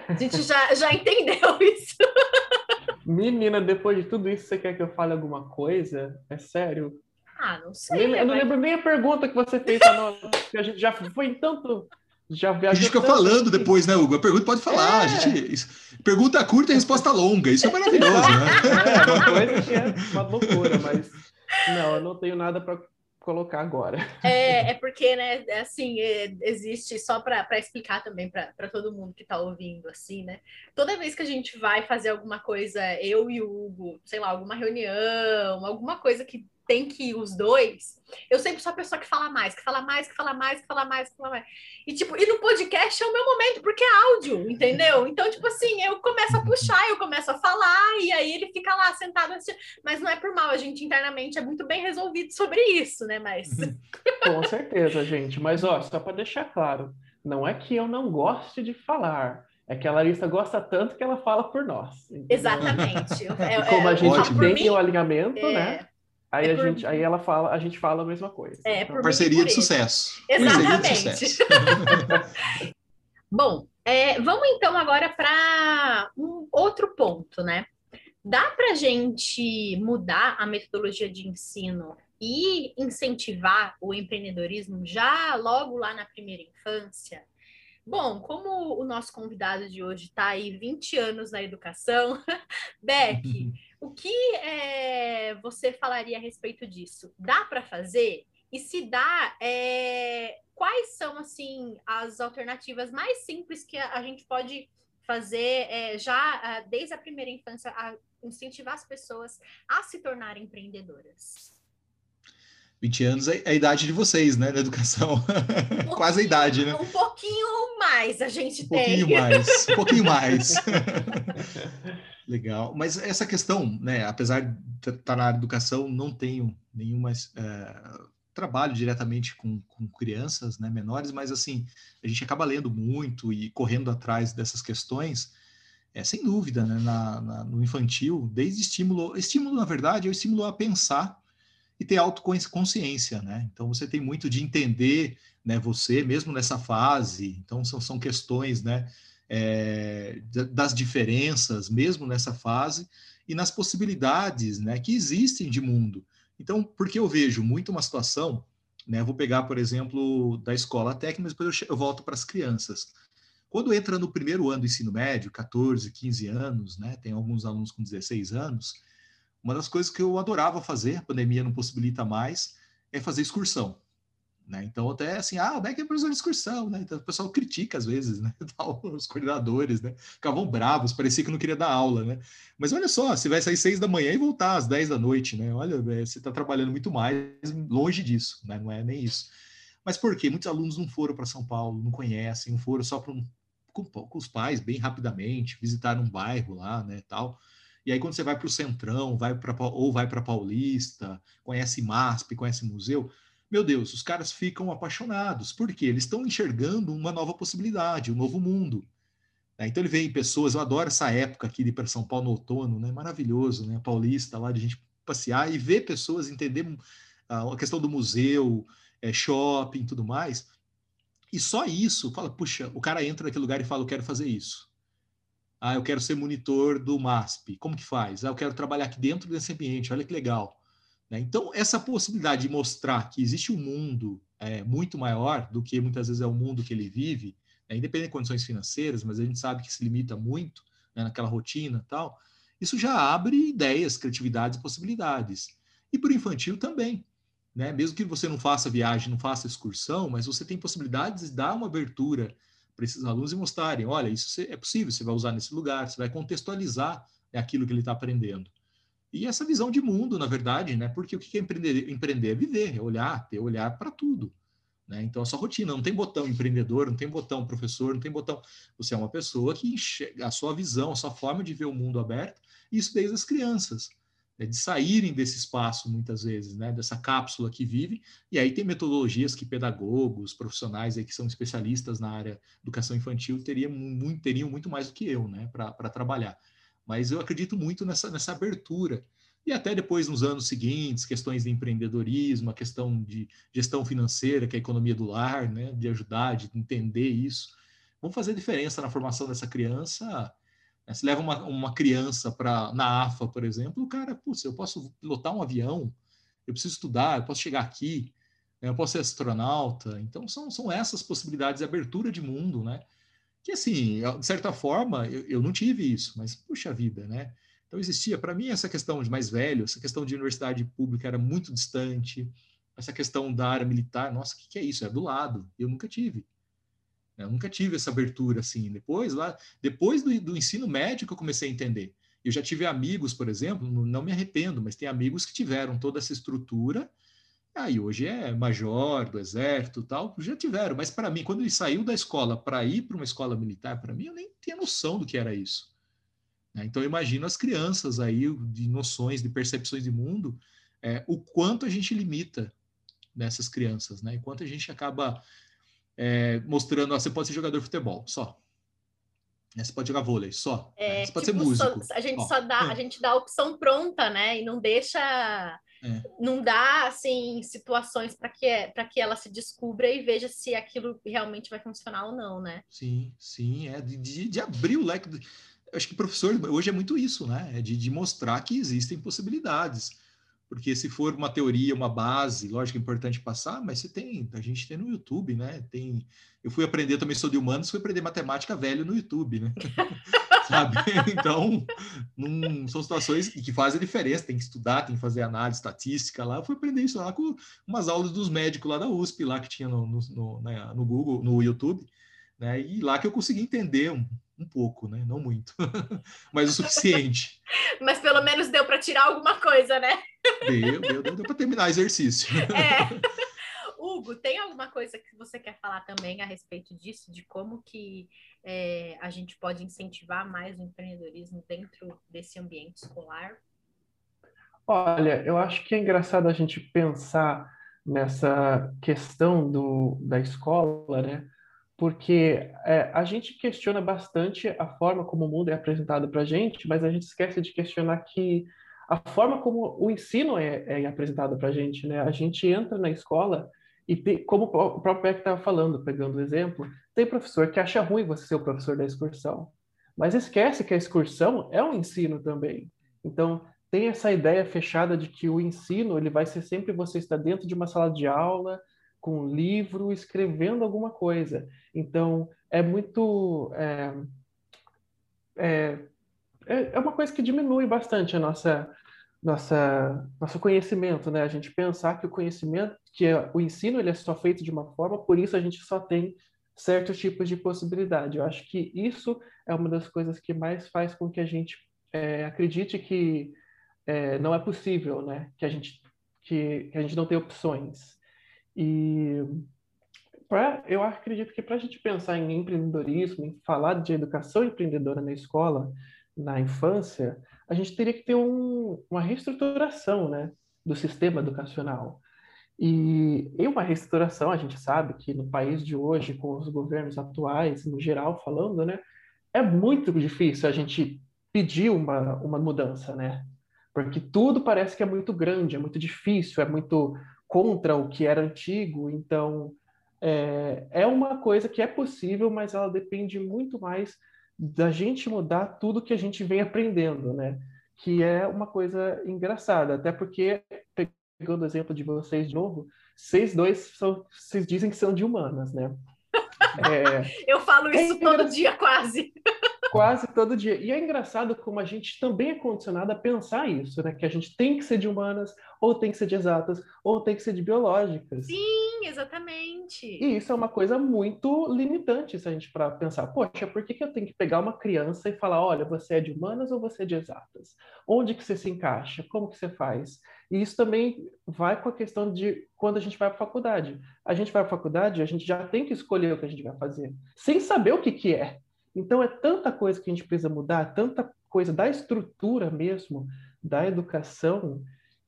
A gente já, já entendeu isso. Menina, depois de tudo isso, você quer que eu fale alguma coisa? É sério? Ah, não sei. Eu, não lembro nem a pergunta que você fez, não, a gente já foi em tanto já a gente fica falando depois, né, Hugo? A pergunta pode falar. É. A gente, pergunta curta e resposta longa. Isso é maravilhoso, né? É, uma coisa que é uma loucura, mas não, eu não tenho nada para colocar agora. É, é porque, né, é assim, é, existe, só para explicar também para todo mundo que está ouvindo, assim, né? Toda vez que a gente vai fazer alguma coisa, eu e o Hugo, sei lá, alguma reunião, alguma coisa que tem que ir os dois, eu sempre sou a pessoa que fala mais, que fala mais, que fala mais, que fala mais, que fala mais. E, tipo, e no podcast é o meu momento, porque é áudio, entendeu? Então, tipo assim, eu começo a puxar, eu começo a falar, e aí ele fica lá sentado assistindo. Mas não é por mal, a gente internamente é muito bem resolvido sobre isso, né? Mas. Com certeza, gente. Mas, ó, só para deixar claro, não é que eu não goste de falar. É que a Larissa gosta tanto que ela fala por nós. Entendeu? Exatamente. É, e como a gente tem o alinhamento, é... né? Aí, é a por... gente, aí ela fala, a gente fala a mesma coisa. É, então, parceria de sucesso. Exatamente. De sucesso. Bom, é, vamos então agora para um outro ponto, né? Dá para a gente mudar a metodologia de ensino e incentivar o empreendedorismo já logo lá na primeira infância? Bom, como o nosso convidado de hoje está aí 20 anos na educação, Beck, o que é, você falaria a respeito disso? Dá para fazer? E se dá, é, quais são assim as alternativas mais simples que a, gente pode fazer é, já desde a primeira infância a incentivar as pessoas a se tornarem empreendedoras? 20 anos é a idade de vocês, né, na educação. Um Quase a idade, né? Um pouquinho mais a gente um tem. Um pouquinho mais, um pouquinho mais. Legal. Mas essa questão, né, apesar de estar na educação, não tenho nenhuma é, trabalho diretamente com, com crianças, né, menores, mas assim, a gente acaba lendo muito e correndo atrás dessas questões, é, sem dúvida, né, na, na, no infantil, desde estímulo, estímulo, na verdade, é o estímulo a pensar e ter autoconsciência, né? Então você tem muito de entender, né? Você mesmo nessa fase. Então são, são questões, né? É, das diferenças mesmo nessa fase e nas possibilidades, né? Que existem de mundo. Então, porque eu vejo muito uma situação, né? Vou pegar, por exemplo, da escola técnica, mas depois eu, eu volto para as crianças. Quando entra no primeiro ano do ensino médio, 14, 15 anos, né? Tem alguns alunos com 16 anos uma das coisas que eu adorava fazer, pandemia não possibilita mais, é fazer excursão. Né? Então, até assim, ah, o Beck é professor de excursão, né? Então, o pessoal critica às vezes, né? Os coordenadores, né? Ficavam bravos, parecia que não queria dar aula, né? Mas olha só, você vai sair seis da manhã e voltar às dez da noite, né? Olha, é, você está trabalhando muito mais, longe disso, né? Não é nem isso. Mas por quê? Muitos alunos não foram para São Paulo, não conhecem, não foram só um, com, com, os pais, bem rapidamente, visitaram um bairro lá, né, tal. E aí, quando você vai para o Centrão, vai pra, ou vai para Paulista, conhece MASP, conhece museu, meu Deus, os caras ficam apaixonados, porque eles estão enxergando uma nova possibilidade, um novo mundo. Né? Então ele vem pessoas, eu adoro essa época aqui de ir para São Paulo no outono, né? Maravilhoso, né? Paulista lá de gente passear e ver pessoas entender a questão do museu, é, shopping, tudo mais. E só isso, fala, puxa, o cara entra naquele lugar e fala, eu quero fazer isso. Ah, eu quero ser monitor do MASP. Como que faz? Ah, eu quero trabalhar aqui dentro desse ambiente. Olha que legal. Né? Então, essa possibilidade de mostrar que existe um mundo é, muito maior do que muitas vezes é o mundo que ele vive, né? independente de condições financeiras, mas a gente sabe que se limita muito né, naquela rotina tal, isso já abre ideias, criatividades possibilidades. E para o infantil também. Né? Mesmo que você não faça viagem, não faça excursão, mas você tem possibilidades de dar uma abertura para esses alunos e mostrarem, olha, isso é possível, você vai usar nesse lugar, você vai contextualizar né, aquilo que ele está aprendendo. E essa visão de mundo, na verdade, né? Porque o que é empreender? Empreender é viver, é olhar, ter olhar para tudo. Né? Então, a sua rotina, não tem botão empreendedor, não tem botão professor, não tem botão. Você é uma pessoa que enxerga a sua visão, a sua forma de ver o mundo aberto, isso desde as crianças né, de saírem desse espaço muitas vezes, né, dessa cápsula que vive, e aí tem metodologias que pedagogos, profissionais aí que são especialistas na área educação infantil teriam muito, teriam muito mais do que eu, né, para trabalhar. Mas eu acredito muito nessa, nessa abertura. E até depois, nos anos seguintes, questões de empreendedorismo, a questão de gestão financeira, que é a economia do lar, né, de ajudar, de entender isso, vão fazer diferença na formação dessa criança né? Se leva uma, uma criança para na AFA, por exemplo, o cara, putz, eu posso pilotar um avião, eu preciso estudar, eu posso chegar aqui, né? eu posso ser astronauta. Então, são, são essas possibilidades de abertura de mundo, né? Que, assim, de certa forma, eu, eu não tive isso, mas, puxa vida, né? Então, existia, para mim, essa questão de mais velho, essa questão de universidade pública era muito distante, essa questão da área militar, nossa, o que, que, é isso? É do lado. Eu nunca tive. Eu nunca tive essa abertura assim. Depois, lá, depois do, do ensino médio que eu comecei a entender. Eu já tive amigos, por exemplo, não me arrependo, mas tem amigos que tiveram toda essa estrutura. Aí hoje é major do exército tal, já tiveram. Mas para mim, quando ele saiu da escola para ir para uma escola militar, para mim eu nem tinha noção do que era isso. Né? Então eu imagino as crianças aí de noções, de percepções de mundo, é, o quanto a gente limita nessas crianças, né? Enquanto a gente acaba é, mostrando, ó, você pode ser jogador de futebol, só. Né? Você pode jogar vôlei, só. É, né? Você pode tipo, ser músico. Só, a gente ó. só dá, a gente dá a opção pronta, né? E não deixa, é. não dá assim situações para que para que ela se descubra e veja se aquilo realmente vai funcionar ou não, né? Sim, sim, é de, de, de abrir o leque. Do... Acho que professor hoje é muito isso, né? É de, de mostrar que existem possibilidades porque se for uma teoria, uma base, lógico, é importante passar, mas você tem, a gente tem no YouTube, né? Tem, eu fui aprender também sou de humanos, fui aprender matemática velho no YouTube, né? Sabe? Então, num, são situações que fazem diferença, tem que estudar, tem que fazer análise estatística lá. Eu fui aprender isso lá com umas aulas dos médicos lá da USP, lá que tinha no, no, no, né, no Google, no YouTube, né? E lá que eu consegui entender um, um pouco, né? Não muito, mas o suficiente. mas pelo menos deu para tirar alguma coisa, né? Deu, deu, deu, deu para terminar o exercício. É. Hugo, tem alguma coisa que você quer falar também a respeito disso, de como que é, a gente pode incentivar mais o empreendedorismo dentro desse ambiente escolar? Olha, eu acho que é engraçado a gente pensar nessa questão do, da escola, né? porque é, a gente questiona bastante a forma como o mundo é apresentado para a gente, mas a gente esquece de questionar que a forma como o ensino é, é apresentado para a gente, né? A gente entra na escola e tem, como o próprio Beck estava falando, pegando o exemplo, tem professor que acha ruim você ser o professor da excursão, mas esquece que a excursão é um ensino também. Então tem essa ideia fechada de que o ensino ele vai ser sempre você estar dentro de uma sala de aula com um livro, escrevendo alguma coisa. Então, é muito. É, é, é, é uma coisa que diminui bastante a nossa, nossa, nosso conhecimento, né? A gente pensar que o conhecimento, que é, o ensino, ele é só feito de uma forma, por isso a gente só tem certos tipos de possibilidade. Eu acho que isso é uma das coisas que mais faz com que a gente é, acredite que é, não é possível, né? Que a gente que, que a gente não tem opções. E pra, eu acredito que para a gente pensar em empreendedorismo, em falar de educação empreendedora na escola, na infância, a gente teria que ter um, uma reestruturação né, do sistema educacional. E em uma reestruturação, a gente sabe que no país de hoje, com os governos atuais, no geral falando, né, é muito difícil a gente pedir uma, uma mudança, né? Porque tudo parece que é muito grande, é muito difícil, é muito contra o que era antigo. Então, é, é uma coisa que é possível, mas ela depende muito mais da gente mudar tudo que a gente vem aprendendo, né? Que é uma coisa engraçada, até porque, pegando o exemplo de vocês de novo, vocês dois são, vocês dizem que são de humanas, né? É, Eu falo é isso é todo dia, quase. Quase todo dia. E é engraçado como a gente também é condicionado a pensar isso, né? Que a gente tem que ser de humanas, ou tem que ser de exatas, ou tem que ser de biológicas. Sim, exatamente. E isso é uma coisa muito limitante se a gente para pensar, poxa, por que, que eu tenho que pegar uma criança e falar, olha, você é de humanas ou você é de exatas? Onde que você se encaixa? Como que você faz? E isso também vai com a questão de quando a gente vai para a faculdade. A gente vai para a faculdade, a gente já tem que escolher o que a gente vai fazer, sem saber o que, que é. Então, é tanta coisa que a gente precisa mudar, tanta coisa da estrutura mesmo, da educação,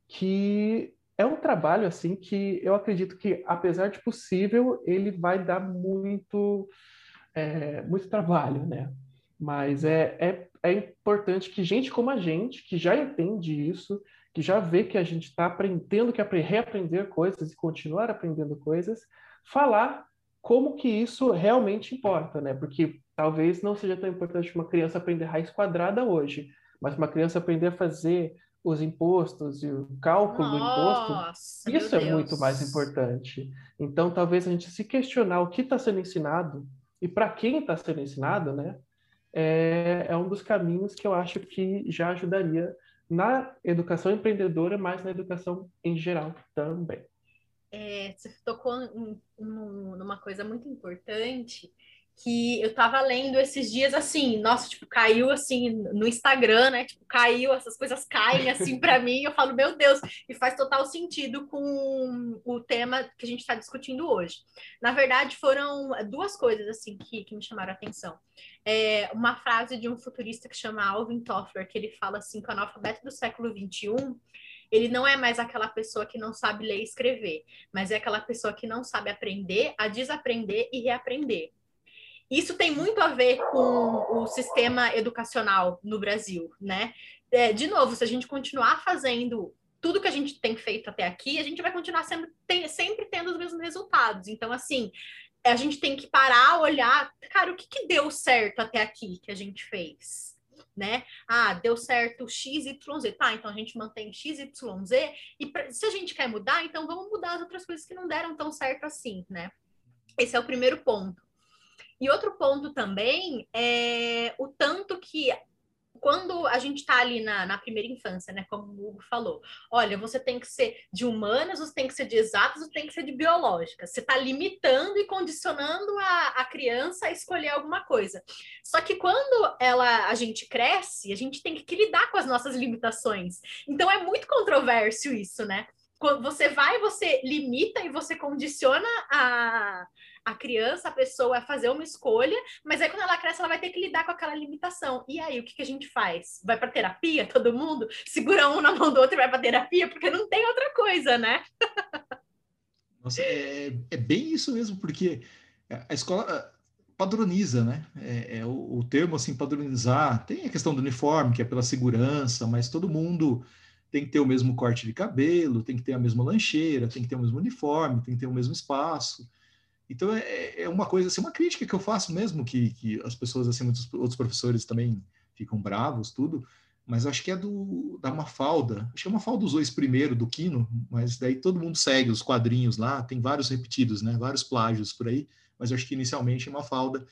que é um trabalho assim que eu acredito que, apesar de possível, ele vai dar muito, é, muito trabalho, né? Mas é, é, é importante que gente como a gente, que já entende isso, que já vê que a gente está aprendendo que reaprender coisas e continuar aprendendo coisas, falar como que isso realmente importa, né? Porque talvez não seja tão importante uma criança aprender raiz quadrada hoje, mas uma criança aprender a fazer os impostos e o cálculo Nossa, do imposto, isso é Deus. muito mais importante. Então, talvez a gente se questionar o que está sendo ensinado e para quem está sendo ensinado, né? É, é um dos caminhos que eu acho que já ajudaria na educação empreendedora, mas na educação em geral também. É, você tocou numa coisa muito importante que eu tava lendo esses dias assim, nossa, tipo, caiu assim no Instagram, né? Tipo, caiu, essas coisas caem assim para mim, eu falo, meu Deus, e faz total sentido com o tema que a gente está discutindo hoje. Na verdade, foram duas coisas assim que, que me chamaram a atenção. É, uma frase de um futurista que chama Alvin Toffler, que ele fala assim que o analfabeto do século XXI ele não é mais aquela pessoa que não sabe ler e escrever, mas é aquela pessoa que não sabe aprender, a desaprender e reaprender. Isso tem muito a ver com o sistema educacional no Brasil, né? É, de novo, se a gente continuar fazendo tudo que a gente tem feito até aqui, a gente vai continuar sendo, tem, sempre tendo os mesmos resultados. Então, assim, a gente tem que parar, olhar, cara, o que, que deu certo até aqui que a gente fez? Né? Ah, deu certo X, Y, Z. Tá, então a gente mantém X, Y, Z. E pra, se a gente quer mudar, então vamos mudar as outras coisas que não deram tão certo assim, né? Esse é o primeiro ponto. E outro ponto também é o tanto que quando a gente está ali na, na, primeira infância, né, como o Hugo falou, olha, você tem que ser de humanas, você tem que ser de exatas, você tem que ser de biológicas. Você está limitando e condicionando a, a criança a escolher alguma coisa. Só que quando ela, a gente cresce, a gente tem que lidar com as nossas limitações. Então é muito controverso isso, né? Você vai, você limita e você condiciona a, a criança, a pessoa, a fazer uma escolha, mas aí quando ela cresce, ela vai ter que lidar com aquela limitação. E aí, o que, que a gente faz? Vai para terapia, todo mundo? Segura um na mão do outro e vai para terapia, porque não tem outra coisa, né? Nossa, é, é bem isso mesmo, porque a escola padroniza, né? É, é o, o, termo assim padronizar. Tem a questão do uniforme, que é pela segurança, mas todo mundo tem que ter o mesmo corte de cabelo, tem que ter a mesma lancheira, tem que ter o mesmo uniforme, tem que ter o mesmo espaço. Então é, é uma coisa, assim, uma crítica que eu faço mesmo, que, que as pessoas, assim, muitos outros professores também ficam bravos, tudo, mas acho que é do da Mafalda. Acho que a Mafalda usou esse primeiro do Quino, mas daí todo mundo segue os quadrinhos lá, tem vários repetidos, né? Vários plágios por aí, mas acho que inicialmente é Mafalda.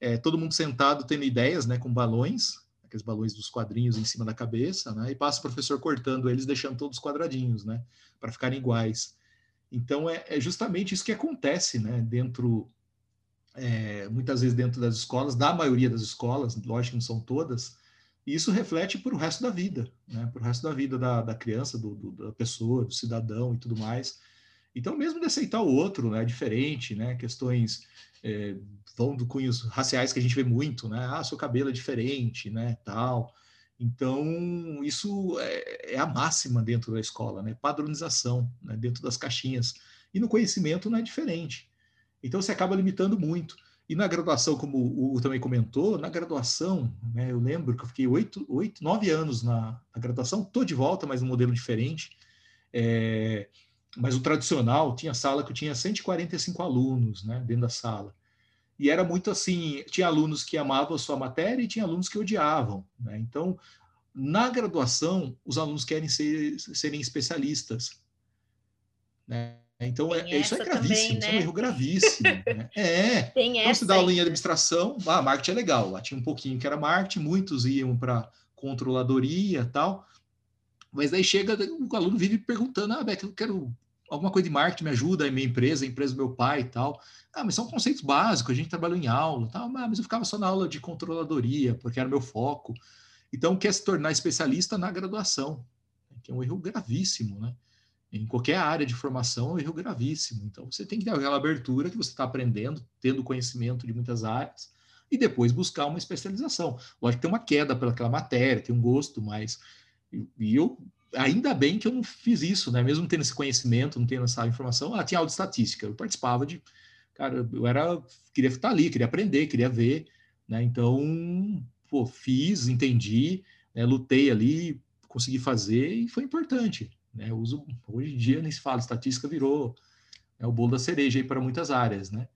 É, todo mundo sentado tendo ideias, né, com balões, aqueles balões dos quadrinhos em cima da cabeça, né? E passa o professor cortando eles, deixando todos quadradinhos, né, para ficarem iguais. Então, é, é justamente isso que acontece né, dentro, é, muitas vezes dentro das escolas, da maioria das escolas, lógico que não são todas, e isso reflete para o resto da vida, né, para o resto da vida da, da criança, do, do, da pessoa, do cidadão e tudo mais. Então, mesmo de aceitar o outro, né, diferente, né, questões é, vão do cunhos raciais que a gente vê muito, né, ah, seu cabelo é diferente, né, tal. Então, isso é, é, a máxima dentro da escola, né? Padronização, né? dentro das caixinhas. E no conhecimento não é diferente. Então, você acaba limitando muito. E na graduação, como o Hugo também comentou, na graduação, né, eu lembro que eu fiquei oito, oito nove anos na, na graduação, estou de volta, mas um modelo diferente. É, mas o tradicional tinha sala que eu tinha 145 alunos né, dentro da sala. E era muito assim, tinha alunos que amavam a sua matéria e tinha alunos que odiavam. Né? Então, na graduação, os alunos querem ser, serem especialistas. Né? Então, é, isso é gravíssimo, também, né? isso é um né? erro gravíssimo. né? É. Tem então, se dá aula em administração, ah, marketing é legal. Lá tinha um pouquinho que era marketing, muitos iam para controladoria tal. Mas daí chega, o aluno vive perguntando, ah, Beck, eu quero alguma coisa de marketing, me ajuda, a minha empresa, a empresa do meu pai e tal. Ah, mas são conceitos básicos, a gente trabalhou em aula, tal, mas eu ficava só na aula de controladoria, porque era meu foco. Então, quer se tornar especialista na graduação, que é um erro gravíssimo, né? Em qualquer área de formação, é um erro gravíssimo. Então, você tem que ter aquela abertura que você está aprendendo, tendo conhecimento de muitas áreas, e depois buscar uma especialização. Lógico que tem uma queda pelaquela matéria, tem um gosto, mas. E eu ainda bem que eu não fiz isso, né? Mesmo tendo esse conhecimento, não tendo essa informação, ah, tinha aula de estatística, eu participava de, cara, eu era, queria estar ali, queria aprender, queria ver, né? Então, pô, fiz, entendi, né? lutei ali, consegui fazer e foi importante, né? Eu uso, hoje em dia nem se fala, estatística virou né, o bolo da cereja aí para muitas áreas, né?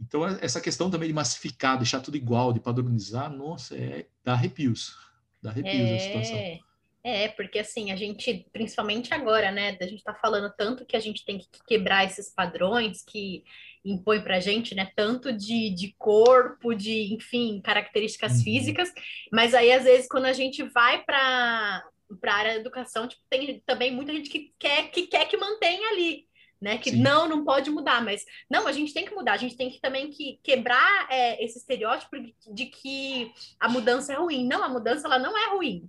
Então, essa questão também de massificar, deixar tudo igual, de padronizar, nossa, é, dá arrepios, dá arrepios é... a situação. É, porque assim, a gente, principalmente agora, né, a gente tá falando tanto que a gente tem que quebrar esses padrões que impõe pra gente, né, tanto de, de corpo, de, enfim, características uhum. físicas, mas aí às vezes quando a gente vai para para a área da educação, tipo, tem também muita gente que quer que quer que mantenha ali, né? Que Sim. não, não pode mudar, mas não, a gente tem que mudar, a gente tem que também que quebrar é, esse estereótipo de que a mudança é ruim. Não, a mudança ela não é ruim.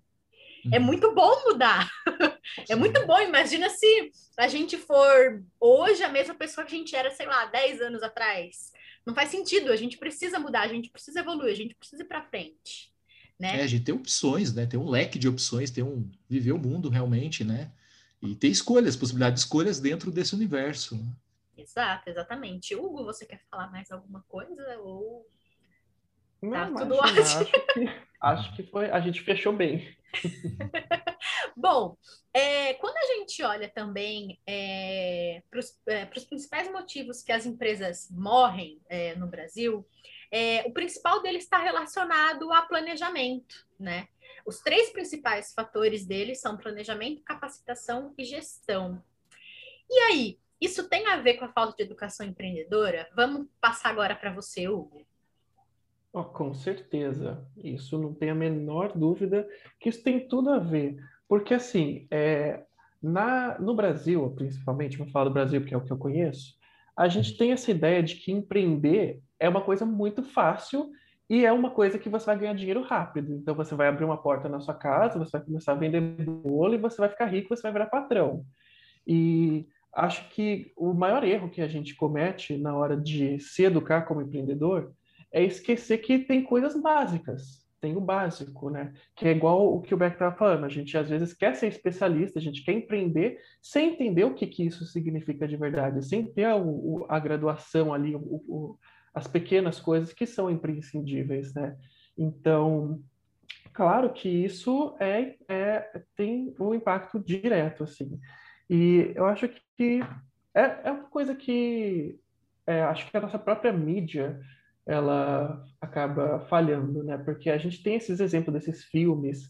É uhum. muito bom mudar. é muito bom. Imagina se a gente for hoje a mesma pessoa que a gente era, sei lá, 10 anos atrás. Não faz sentido. A gente precisa mudar, a gente precisa evoluir, a gente precisa ir para frente. Né? É, a gente tem opções, né? Tem um leque de opções, tem um viver o mundo realmente, né? E ter escolhas, possibilidade de escolhas dentro desse universo. Né? Exato, exatamente. Hugo, você quer falar mais alguma coisa? Ou não, tá tudo ótimo? Acho que, acho que foi, a gente fechou bem. Bom, é, quando a gente olha também é, para os é, principais motivos que as empresas morrem é, no Brasil, é, o principal deles está relacionado a planejamento, né? Os três principais fatores deles são planejamento, capacitação e gestão. E aí, isso tem a ver com a falta de educação empreendedora? Vamos passar agora para você, Hugo. Oh, com certeza, isso não tem a menor dúvida que isso tem tudo a ver, porque assim, é, na, no Brasil, principalmente, vou falar do Brasil porque é o que eu conheço, a gente tem essa ideia de que empreender é uma coisa muito fácil e é uma coisa que você vai ganhar dinheiro rápido. Então você vai abrir uma porta na sua casa, você vai começar a vender bolo e você vai ficar rico, você vai virar patrão. E acho que o maior erro que a gente comete na hora de se educar como empreendedor é esquecer que tem coisas básicas, tem o básico, né? Que é igual o que o Beck estava falando, a gente às vezes quer ser especialista, a gente quer empreender sem entender o que, que isso significa de verdade, sem ter a, a graduação ali, o, o, as pequenas coisas que são imprescindíveis, né? Então, claro que isso é, é tem um impacto direto, assim. E eu acho que é, é uma coisa que é, acho que a nossa própria mídia ela acaba falhando, né? Porque a gente tem esses exemplos desses filmes.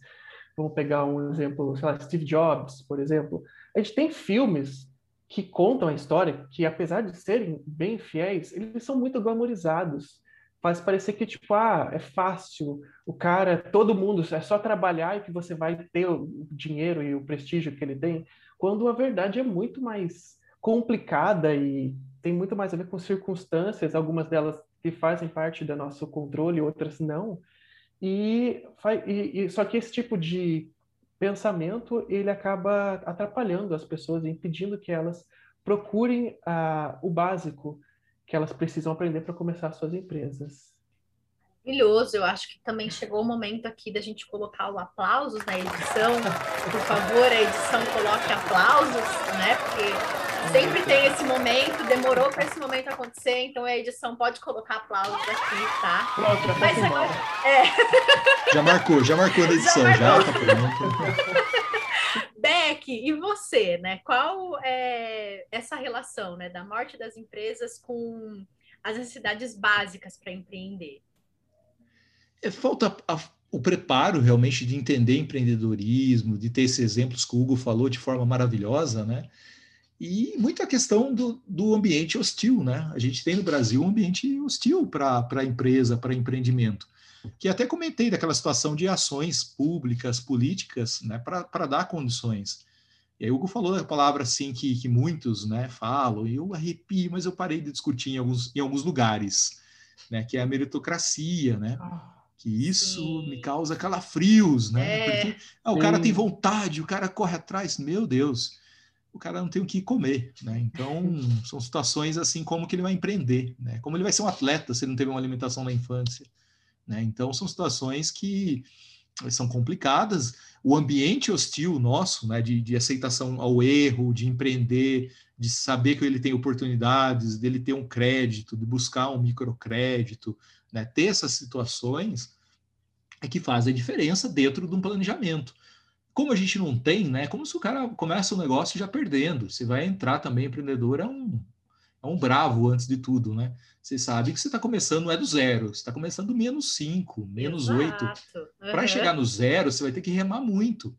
Vamos pegar um exemplo, sei lá, Steve Jobs, por exemplo. A gente tem filmes que contam a história que, apesar de serem bem fiéis, eles são muito glamorizados. Faz parecer que, tipo, ah, é fácil, o cara, todo mundo, é só trabalhar e que você vai ter o dinheiro e o prestígio que ele tem, quando a verdade é muito mais complicada e tem muito mais a ver com circunstâncias, algumas delas que fazem parte do nosso controle, outras não. E, e, e, só que esse tipo de pensamento ele acaba atrapalhando as pessoas, impedindo que elas procurem uh, o básico que elas precisam aprender para começar suas empresas. Maravilhoso, eu acho que também chegou o momento aqui da gente colocar o aplausos na edição. Por favor, a edição coloque aplausos, né? Porque Sempre tem esse momento, demorou para esse momento acontecer, então a edição pode colocar aplausos aqui, tá? Pronto, Mas agora, é. Já marcou, já marcou na edição, já, já tá pronto. Beck, e você, né? Qual é essa relação, né, da morte das empresas com as necessidades básicas para empreender? É, falta a, o preparo realmente de entender empreendedorismo, de ter esses exemplos que o Hugo falou de forma maravilhosa, né? E muito a questão do, do ambiente hostil, né? A gente tem no Brasil um ambiente hostil para a empresa, para empreendimento. Que até comentei daquela situação de ações públicas, políticas, né, para dar condições. E aí o Hugo falou a palavra assim que, que muitos né, falam, e eu arrepio, mas eu parei de discutir em alguns, em alguns lugares, né, que é a meritocracia, né? Ah, que isso Sim. me causa calafrios, né? É. Porque ah, o cara tem vontade, o cara corre atrás, meu Deus o cara não tem o que comer, né? Então, são situações assim como que ele vai empreender, né? Como ele vai ser um atleta se ele não teve uma alimentação na infância, né? Então, são situações que são complicadas. O ambiente hostil nosso, né, de, de aceitação ao erro, de empreender, de saber que ele tem oportunidades, dele ter um crédito, de buscar um microcrédito, né? Ter essas situações é que faz a diferença dentro de um planejamento. Como a gente não tem, né? Como se o cara começa o negócio já perdendo. Você vai entrar também, empreendedor é um, é um bravo antes de tudo, né? Você sabe que você está começando, não é do zero, você está começando do menos 5, menos 8. Uhum. Para chegar no zero, você vai ter que remar muito.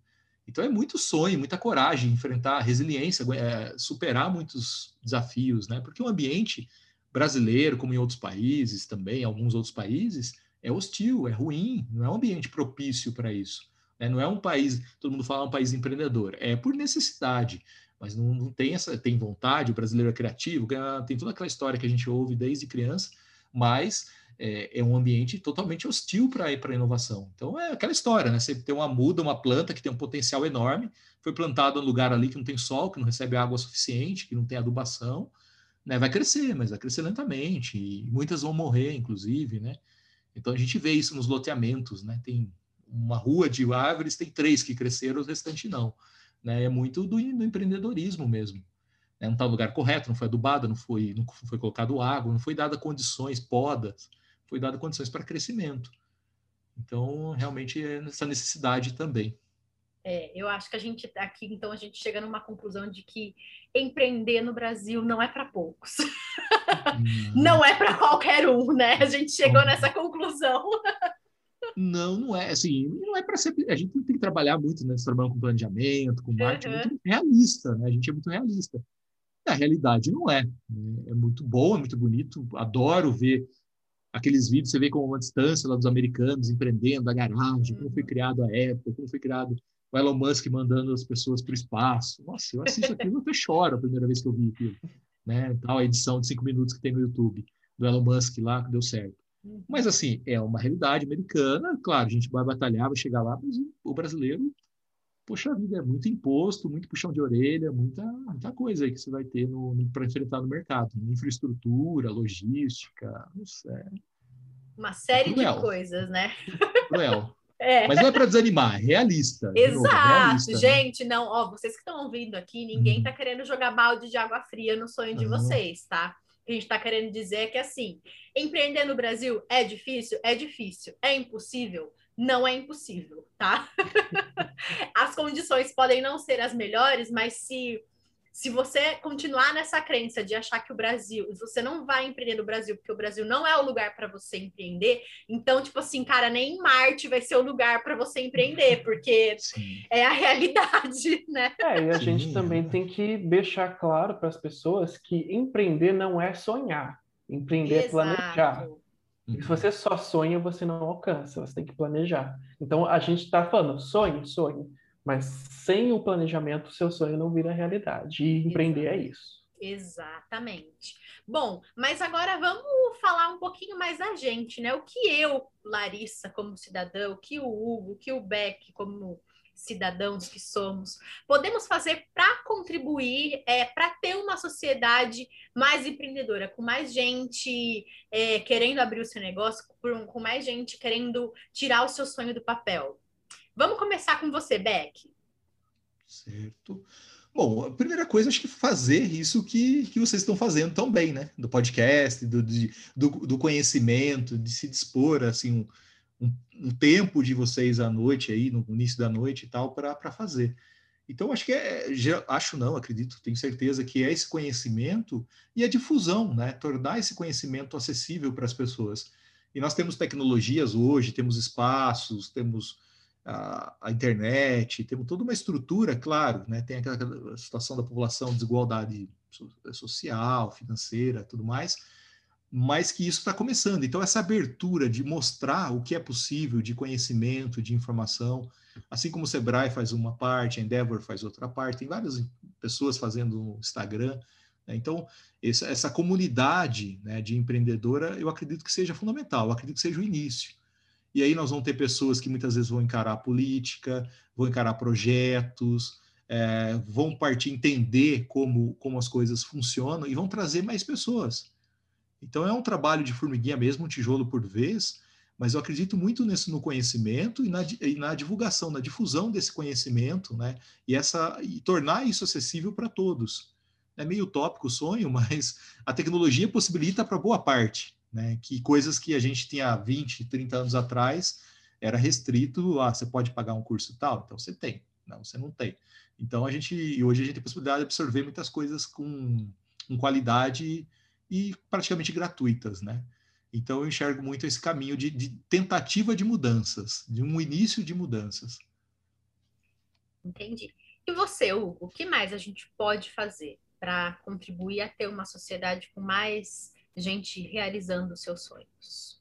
Então é muito sonho, muita coragem, enfrentar resiliência, é, superar muitos desafios, né? Porque o ambiente brasileiro, como em outros países também, alguns outros países, é hostil, é ruim, não é um ambiente propício para isso. Né? Não é um país, todo mundo fala um país empreendedor, é por necessidade. mas não, não tem essa, tem vontade, o brasileiro é criativo, tem toda aquela história que a gente ouve desde criança, mas é, é um ambiente totalmente hostil para a inovação. Então é aquela história, né? Você tem uma muda, uma planta que tem um potencial enorme, foi plantada em um lugar ali que não tem sol, que não recebe água suficiente, que não tem adubação, né? Vai crescer, mas vai crescer lentamente, e muitas vão morrer, inclusive, né? Então a gente vê isso nos loteamentos, né? Tem uma rua de árvores, tem três que cresceram, o restante não. Né? É muito do, do empreendedorismo mesmo. Né? Não está no lugar correto, não foi adubada, não foi, não foi colocado água, não foi dada condições, podas, foi dada condições para crescimento. Então, realmente, é essa necessidade também. É, eu acho que a gente tá aqui, então, a gente chega numa conclusão de que empreender no Brasil não é para poucos. Hum. não é para qualquer um, né? A gente chegou nessa conclusão. Não, não é. Assim, não é para ser. A gente tem que trabalhar muito, né? Trabalhando com planejamento, com marketing, uhum. muito realista, né? A gente é muito realista. A realidade não é. Né? É muito bom, é muito bonito. Adoro ver aqueles vídeos, você vê com uma distância lá dos americanos empreendendo a garagem, como foi uhum. criado a Apple, como foi criado o Elon Musk mandando as pessoas para o espaço. Nossa, eu assisto aquilo e até choro a primeira vez que eu vi aquilo. Né? Tal a edição de cinco minutos que tem no YouTube do Elon Musk lá, que deu certo. Mas, assim, é uma realidade americana. Claro, a gente vai batalhar, vai chegar lá, mas o brasileiro, poxa vida, é muito imposto, muito puxão de orelha, muita, muita coisa aí que você vai ter para enfrentar no mercado. Infraestrutura, logística, não sei. Uma série de coisas, né? Cruel. É. Mas não é para desanimar, é realista. Exato, novo, realista, né? gente, né? não, ó, vocês que estão ouvindo aqui, ninguém está uhum. querendo jogar balde de água fria no sonho de uhum. vocês, tá? Que a gente está querendo dizer é que, assim, empreender no Brasil é difícil? É difícil. É impossível? Não é impossível, tá? as condições podem não ser as melhores, mas se se você continuar nessa crença de achar que o Brasil, você não vai empreender no Brasil, porque o Brasil não é o lugar para você empreender, então, tipo assim, cara, nem Marte vai ser o lugar para você empreender, porque Sim. é a realidade, né? É, e a Sim. gente também tem que deixar claro para as pessoas que empreender não é sonhar, empreender Exato. é planejar. E se você só sonha, você não alcança, você tem que planejar. Então, a gente está falando, sonhe, sonhe. Mas sem o planejamento, seu sonho não vira realidade. E empreender é isso. Exatamente. Bom, mas agora vamos falar um pouquinho mais da gente, né? O que eu, Larissa, como cidadã, o que o Hugo, o que o Beck, como cidadãos que somos, podemos fazer para contribuir, é, para ter uma sociedade mais empreendedora, com mais gente é, querendo abrir o seu negócio, com mais gente querendo tirar o seu sonho do papel. Vamos começar com você, Beck. Certo. Bom, a primeira coisa, acho que fazer isso que, que vocês estão fazendo tão bem, né? Do podcast, do, de, do, do, conhecimento, de se dispor, assim, um, um, um, tempo de vocês à noite aí, no início da noite e tal, para fazer. Então, acho que é, acho não, acredito, tenho certeza que é esse conhecimento e a difusão, né? Tornar esse conhecimento acessível para as pessoas. E nós temos tecnologias hoje, temos espaços, temos a, a, internet, temos toda uma estrutura, claro, né? tem aquela situação da população, desigualdade social, financeira, tudo mais, mas que isso está começando. Então, essa abertura de mostrar o que é possível de conhecimento, de informação, assim como o Sebrae faz uma parte, a Endeavor faz outra parte, tem várias pessoas fazendo no Instagram. Né? Então, essa, essa comunidade né, de empreendedora, eu acredito que seja fundamental, eu acredito que seja o início. E aí nós vamos ter pessoas que muitas vezes vão encarar política, vão encarar projetos, é, vão partir entender como, como as coisas funcionam e vão trazer mais pessoas. Então é um trabalho de formiguinha mesmo, um tijolo por vez, mas eu acredito muito nesse no conhecimento e na, e na divulgação, na difusão desse conhecimento, né? E essa e tornar isso acessível para todos. É meio utópico o sonho, mas a tecnologia possibilita para boa parte né? Que coisas que a gente tinha 20, 30 anos atrás era restrito, ah, você pode pagar um curso tal, então você tem, não, você não tem. Então a gente, hoje a gente tem a possibilidade de absorver muitas coisas com, com qualidade e praticamente gratuitas, né? Então eu enxergo muito esse caminho de, de tentativa de mudanças, de um início de mudanças. Entendi. E você, Hugo, o que mais a gente pode fazer para contribuir a ter uma sociedade com mais gente realizando seus sonhos.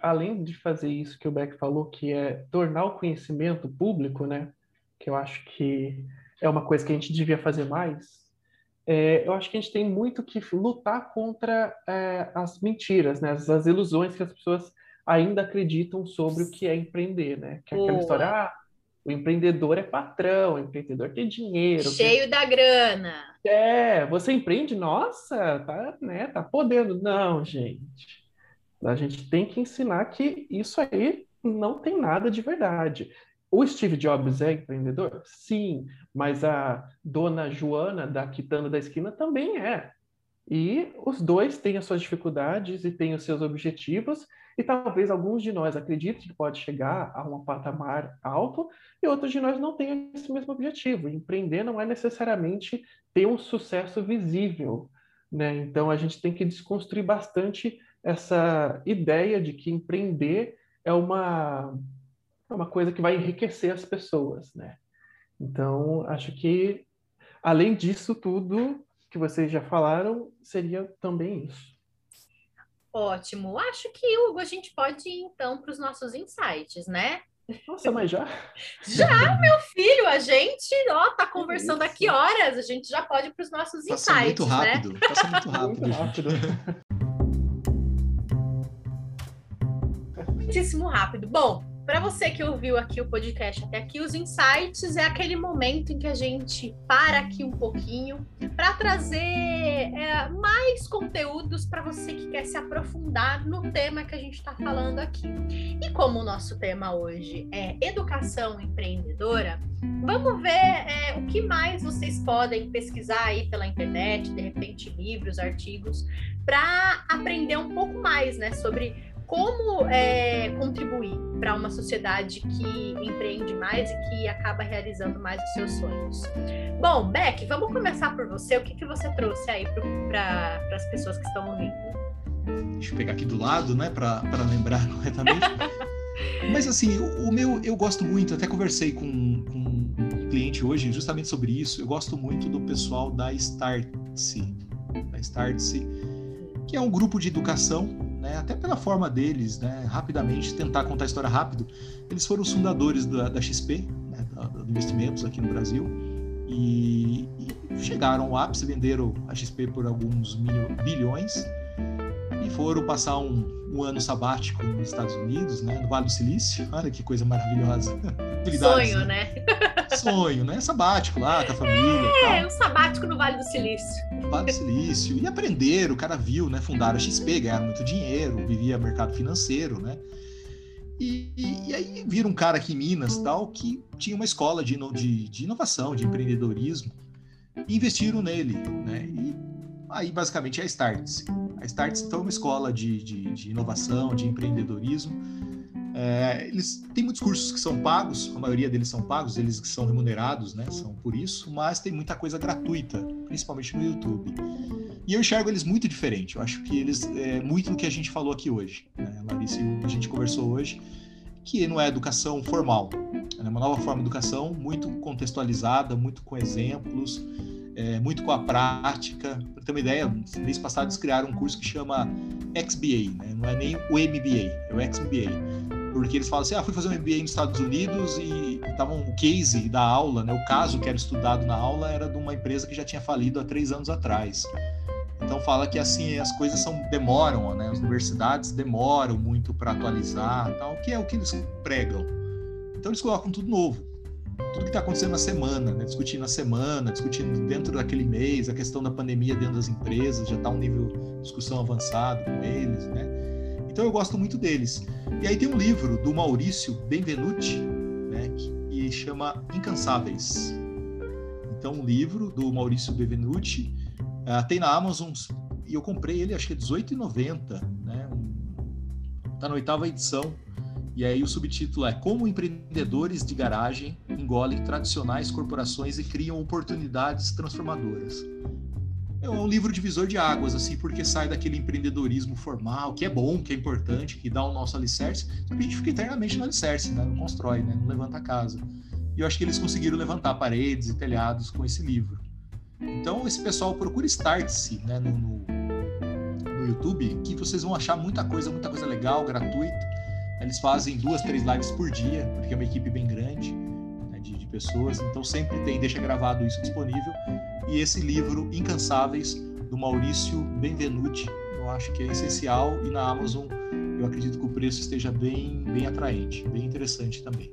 Além de fazer isso que o Beck falou, que é tornar o conhecimento público, né? Que eu acho que é uma coisa que a gente devia fazer mais, é, eu acho que a gente tem muito que lutar contra é, as mentiras, né? As, as, ilusões que as pessoas ainda acreditam sobre o que é empreender, né? Que é aquela história, ah, o empreendedor é patrão, o empreendedor tem dinheiro. Cheio tem... da grana. É, você empreende, nossa, tá, né, tá podendo. Não, gente. A gente tem que ensinar que isso aí não tem nada de verdade. O Steve Jobs é empreendedor? Sim, mas a dona Joana da Quitanda da Esquina também é. E os dois têm as suas dificuldades e têm os seus objetivos, e talvez alguns de nós acreditem que pode chegar a um patamar alto, e outros de nós não tenham esse mesmo objetivo. Empreender não é necessariamente ter um sucesso visível. Né? Então a gente tem que desconstruir bastante essa ideia de que empreender é uma, é uma coisa que vai enriquecer as pessoas. Né? Então acho que, além disso tudo que vocês já falaram, seria também isso. Ótimo. Acho que, Hugo, a gente pode ir então para os nossos insights, né? Nossa, mas já? Já, meu filho, a gente, ó, tá conversando aqui horas, a gente já pode ir para os nossos Passa insights, muito rápido, né? Passa muito rápido. muito rápido. Muitíssimo rápido. Bom, para você que ouviu aqui o podcast até aqui, os insights é aquele momento em que a gente para aqui um pouquinho para trazer é, mais conteúdos para você que quer se aprofundar no tema que a gente está falando aqui. E como o nosso tema hoje é educação empreendedora, vamos ver é, o que mais vocês podem pesquisar aí pela internet, de repente livros, artigos, para aprender um pouco mais, né, sobre como é, contribuir para uma sociedade que empreende mais e que acaba realizando mais os seus sonhos. Bom, Beck, vamos começar por você. O que, que você trouxe aí para as pessoas que estão ouvindo? Deixa eu pegar aqui do lado, né, para lembrar corretamente. Mas assim, o, o, meu, eu gosto muito, até conversei com, com um cliente hoje justamente sobre isso. Eu gosto muito do pessoal da Startse, da Startse, que é um grupo de educação né, até pela forma deles, né, rapidamente, tentar contar a história rápido, eles foram os fundadores da, da XP, né, da, da investimentos aqui no Brasil, e, e, chegaram ao ápice, venderam a XP por alguns bilhões, e foram passar um, um, ano sabático nos Estados Unidos, né, no Vale do Silício, olha que coisa maravilhosa. Sonho, né? Sonho, né? Sabático lá com a família. É, um sabático no Vale do Silício. Vale do Silício. E aprenderam, o cara viu, né? Fundaram a XP, ganharam muito dinheiro, vivia mercado financeiro, né? E, e, e, aí vira um cara aqui em Minas tal que tinha uma escola de, de, de inovação, de empreendedorismo, e investiram nele, né? E aí basicamente é a Starts. A Starts então é uma escola de, de, de inovação, de empreendedorismo é, eles têm muitos cursos que são pagos, a maioria deles são pagos, eles que são remunerados, né? São por isso, mas tem muita coisa gratuita, principalmente no YouTube. E eu enxergo eles muito diferente. Eu acho que eles é muito do que a gente falou aqui hoje, né? Larissa e a gente conversou hoje, que não é educação formal, é uma nova forma de educação muito contextualizada, muito com exemplos, é, muito com a prática. Para ter uma ideia, mês passado eles criaram um curso que chama XBA, né? não é nem o MBA, é o XBA porque eles falam assim, ah, fui fazer um MBA nos Estados Unidos e estavam o case da aula, né, o caso que era estudado na aula era de uma empresa que já tinha falido há três anos atrás. Então fala que assim as coisas são demoram, né, as universidades demoram muito para atualizar, tal, que é o que eles pregam. Então eles colocam tudo novo, tudo que está acontecendo na semana, né, discutindo na semana, discutindo dentro daquele mês, a questão da pandemia dentro das empresas já está um nível de discussão avançado com eles, né? Então eu gosto muito deles. E aí tem um livro do Maurício Benvenuti, né, que chama Incansáveis. Então, um livro do Maurício Benvenuti uh, tem na Amazon e eu comprei ele, acho que é R$18,90, né? Tá na oitava edição. E aí o subtítulo é Como empreendedores de garagem engolem tradicionais corporações e criam oportunidades transformadoras é um livro divisor de águas, assim, porque sai daquele empreendedorismo formal, que é bom, que é importante, que dá o nosso alicerce, só que a gente fica eternamente no alicerce, né? Não constrói, né? Não levanta a casa. E eu acho que eles conseguiram levantar paredes e telhados com esse livro. Então, esse pessoal procura Start-se né, no, no, no, YouTube, que vocês vão achar muita coisa, muita coisa legal, gratuita. Eles fazem duas, três lives por dia, porque é uma equipe bem grande pessoas. Então sempre tem, deixa gravado isso disponível. E esse livro, Incansáveis, do Maurício Benvenuti, eu acho que é essencial e na Amazon eu acredito que o preço esteja bem, bem atraente, bem interessante também.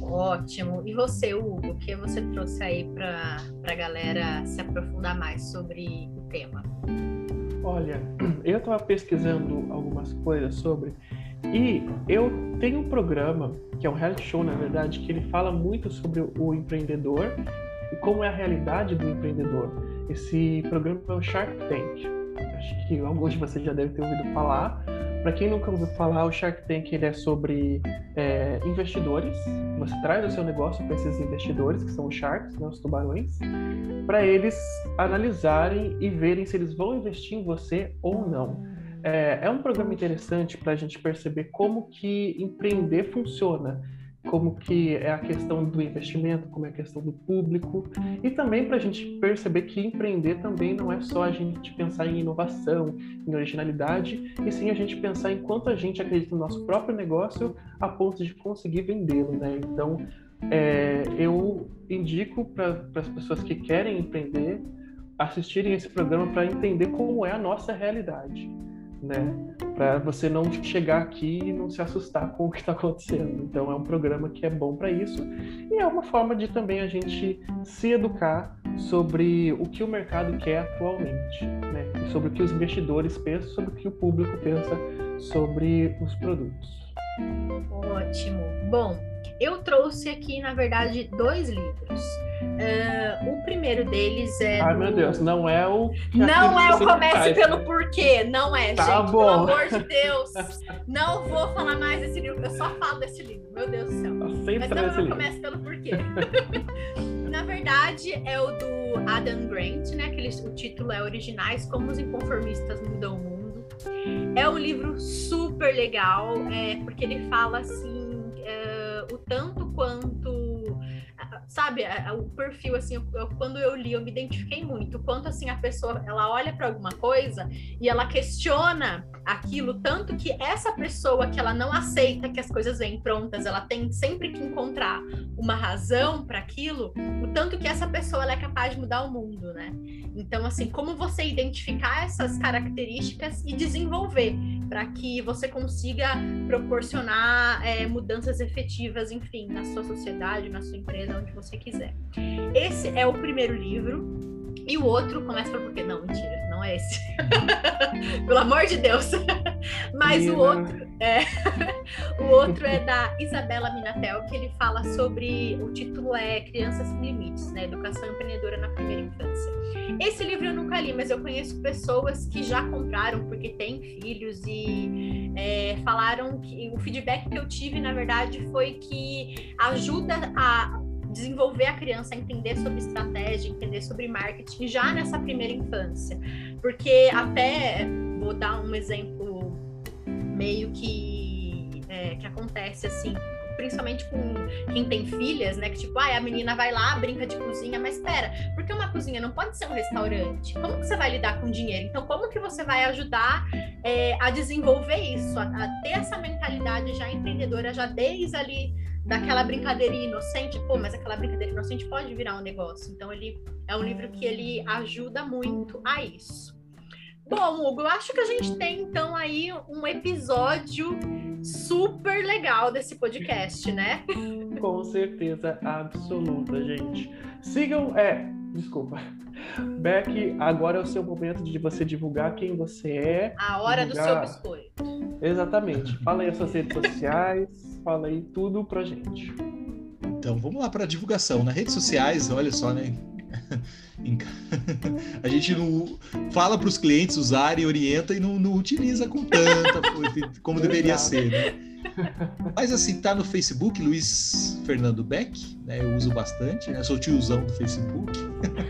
Ótimo. E você, Hugo, o que você trouxe aí para a galera se aprofundar mais sobre o tema? Olha, eu estava pesquisando algumas coisas sobre e eu tenho um programa que é um reality show, na verdade, que ele fala muito sobre o empreendedor e como é a realidade do empreendedor. Esse programa é o Shark Tank. Acho que alguns de vocês já devem ter ouvido falar. Para quem nunca ouviu falar, o Shark Tank ele é sobre é, investidores. Você traz o seu negócio para esses investidores, que são os sharks, né, os tubarões, para eles analisarem e verem se eles vão investir em você ou não. É, é um programa interessante para a gente perceber como que empreender funciona como que é a questão do investimento, como é a questão do público, e também para a gente perceber que empreender também não é só a gente pensar em inovação, em originalidade, e sim a gente pensar em quanto a gente acredita no nosso próprio negócio a ponto de conseguir vendê-lo, né? Então, é, eu indico para as pessoas que querem empreender assistirem esse programa para entender como é a nossa realidade né? Para você não chegar aqui e não se assustar com o que está acontecendo. Então é um programa que é bom para isso e é uma forma de também a gente se educar sobre o que o mercado quer atualmente, né? E sobre o que os investidores pensam, sobre o que o público pensa sobre os produtos. Ótimo. Bom, eu trouxe aqui, na verdade, dois livros. Uh, o primeiro deles é. Ai, do... meu Deus, não é o. Não é o Comece pelo Porquê, não é, tá gente. Bom. Pelo amor de Deus. Não vou falar mais desse livro, eu só falo desse livro, meu Deus do céu. Mas não é o Comece pelo Porquê. Na verdade, é o do Adam Grant, né? Que ele, o título é Originais: Como os Inconformistas Mudam o Mundo. É um livro super legal, é, porque ele fala assim o tanto quanto sabe, o perfil, assim, eu, quando eu li, eu me identifiquei muito. Quanto, assim, a pessoa, ela olha para alguma coisa e ela questiona aquilo, tanto que essa pessoa que ela não aceita que as coisas vêm prontas, ela tem sempre que encontrar uma razão para aquilo, o tanto que essa pessoa é capaz de mudar o mundo, né? Então, assim, como você identificar essas características e desenvolver para que você consiga proporcionar é, mudanças efetivas, enfim, na sua sociedade, na sua empresa, onde você quiser. Esse é o primeiro livro. E o outro começa por porque não, mentira, não é esse. Pelo amor de Deus. Mas o outro é o outro é da Isabela Minatel, que ele fala sobre o título é Crianças Sem Limites, né? Educação empreendedora na primeira infância. Esse livro eu nunca li, mas eu conheço pessoas que já compraram porque têm filhos e é, falaram que o feedback que eu tive, na verdade, foi que ajuda a desenvolver a criança a entender sobre estratégia, entender sobre marketing já nessa primeira infância. Porque até vou dar um exemplo meio que é, que acontece assim, principalmente com quem tem filhas, né? Que tipo, ah, a menina vai lá, brinca de cozinha, mas espera, porque uma cozinha não pode ser um restaurante. Como que você vai lidar com dinheiro? Então, como que você vai ajudar é, a desenvolver isso, a, a ter essa mentalidade já empreendedora, já desde ali daquela brincadeirinha inocente, pô, mas aquela brincadeira inocente pode virar um negócio. Então ele é um livro que ele ajuda muito a isso. Bom, Hugo, eu acho que a gente tem então aí um episódio super legal desse podcast, né? Com certeza absoluta, gente. Sigam, é, desculpa. Beck, agora é o seu momento de você divulgar quem você é. A hora divulgar... do seu biscoito. Exatamente. Fala aí as suas redes sociais, fala aí tudo pra gente. Então, vamos lá para a divulgação. Nas redes sociais, olha só, né? a gente não fala para os clientes usarem, orienta e não, não utiliza com tanta como deveria ser, né? Mas assim, tá no Facebook, Luiz Fernando Beck, né? Eu uso bastante, né? Sou tiozão do Facebook,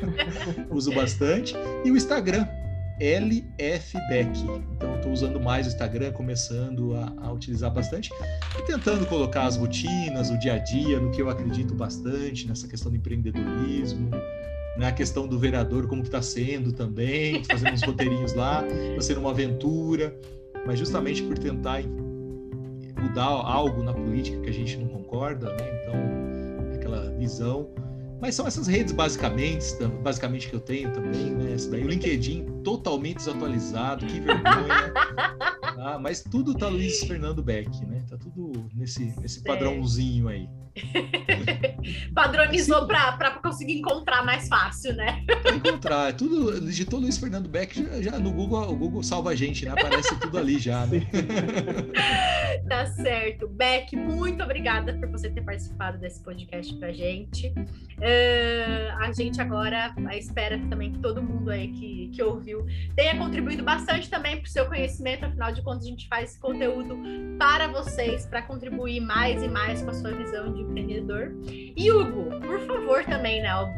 uso bastante. E o Instagram, LF Beck. Então, estou usando mais o Instagram, começando a, a, utilizar bastante e tentando colocar as rotinas, o dia a dia, no que eu acredito bastante, nessa questão do empreendedorismo, né, a questão do vereador, como que está sendo também, fazendo uns roteirinhos lá, está sendo uma aventura, mas justamente por tentar mudar algo na política que a gente não concorda, né? Então, aquela visão. Mas são essas redes basicamente, basicamente que eu tenho também, né? Esse daí, o LinkedIn totalmente desatualizado, que vergonha. ah, mas tudo tá Luiz Fernando Beck, né? Tá tudo nesse, nesse padrãozinho aí. Padronizou para conseguir encontrar mais fácil, né? Encontrar. É tudo, digitou Luiz Fernando Beck, já, já, no Google, o Google salva a gente, né? Aparece tudo ali já, né? tá certo. Beck, muito obrigada por você ter participado desse podcast pra gente. Uh, a gente agora espera também que todo mundo aí que, que ouviu tenha contribuído bastante também para o seu conhecimento, afinal de contas, a gente faz esse conteúdo para vocês, para contribuir mais e mais com a sua visão de empreendedor. E Hugo, por favor, também, né? A,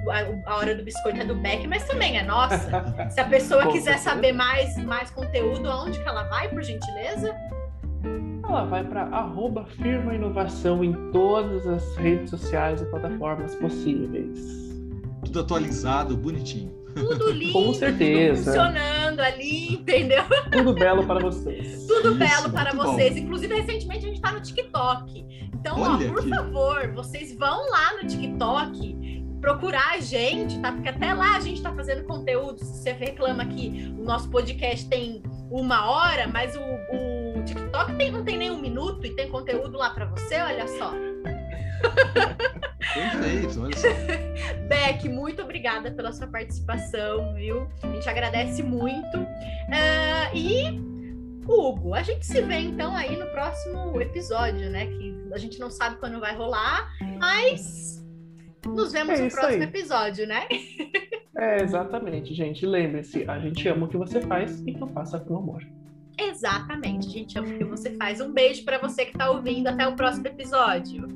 a hora do biscoito é do Beck, mas também é nossa. Se a pessoa quiser saber mais, mais conteúdo, aonde que ela vai, por gentileza? Ela vai para arroba firma inovação em todas as redes sociais e plataformas possíveis. Tudo atualizado, bonitinho. Tudo lindo, Com certeza. tudo funcionando ali, entendeu? Tudo belo para vocês. Tudo Isso, belo para vocês. Bom. Inclusive, recentemente a gente está no TikTok. Então, ó, por aqui. favor, vocês vão lá no TikTok procurar a gente, tá? Porque até lá a gente está fazendo conteúdo. Se você reclama que o nosso podcast tem uma hora, mas o, o TikTok tem, não tem nem um minuto e tem conteúdo lá para você, olha só. Perfeito, olha só. Beck, muito obrigada pela sua participação, viu? A gente agradece muito. Uh, e Hugo, a gente se vê então aí no próximo episódio, né? Que a gente não sabe quando vai rolar, mas nos vemos é no próximo aí. episódio, né? É, exatamente, gente. Lembre-se, a gente ama o que você faz, então faça com amor. Exatamente, a gente ama o que você faz. Um beijo para você que está ouvindo. Até o próximo episódio.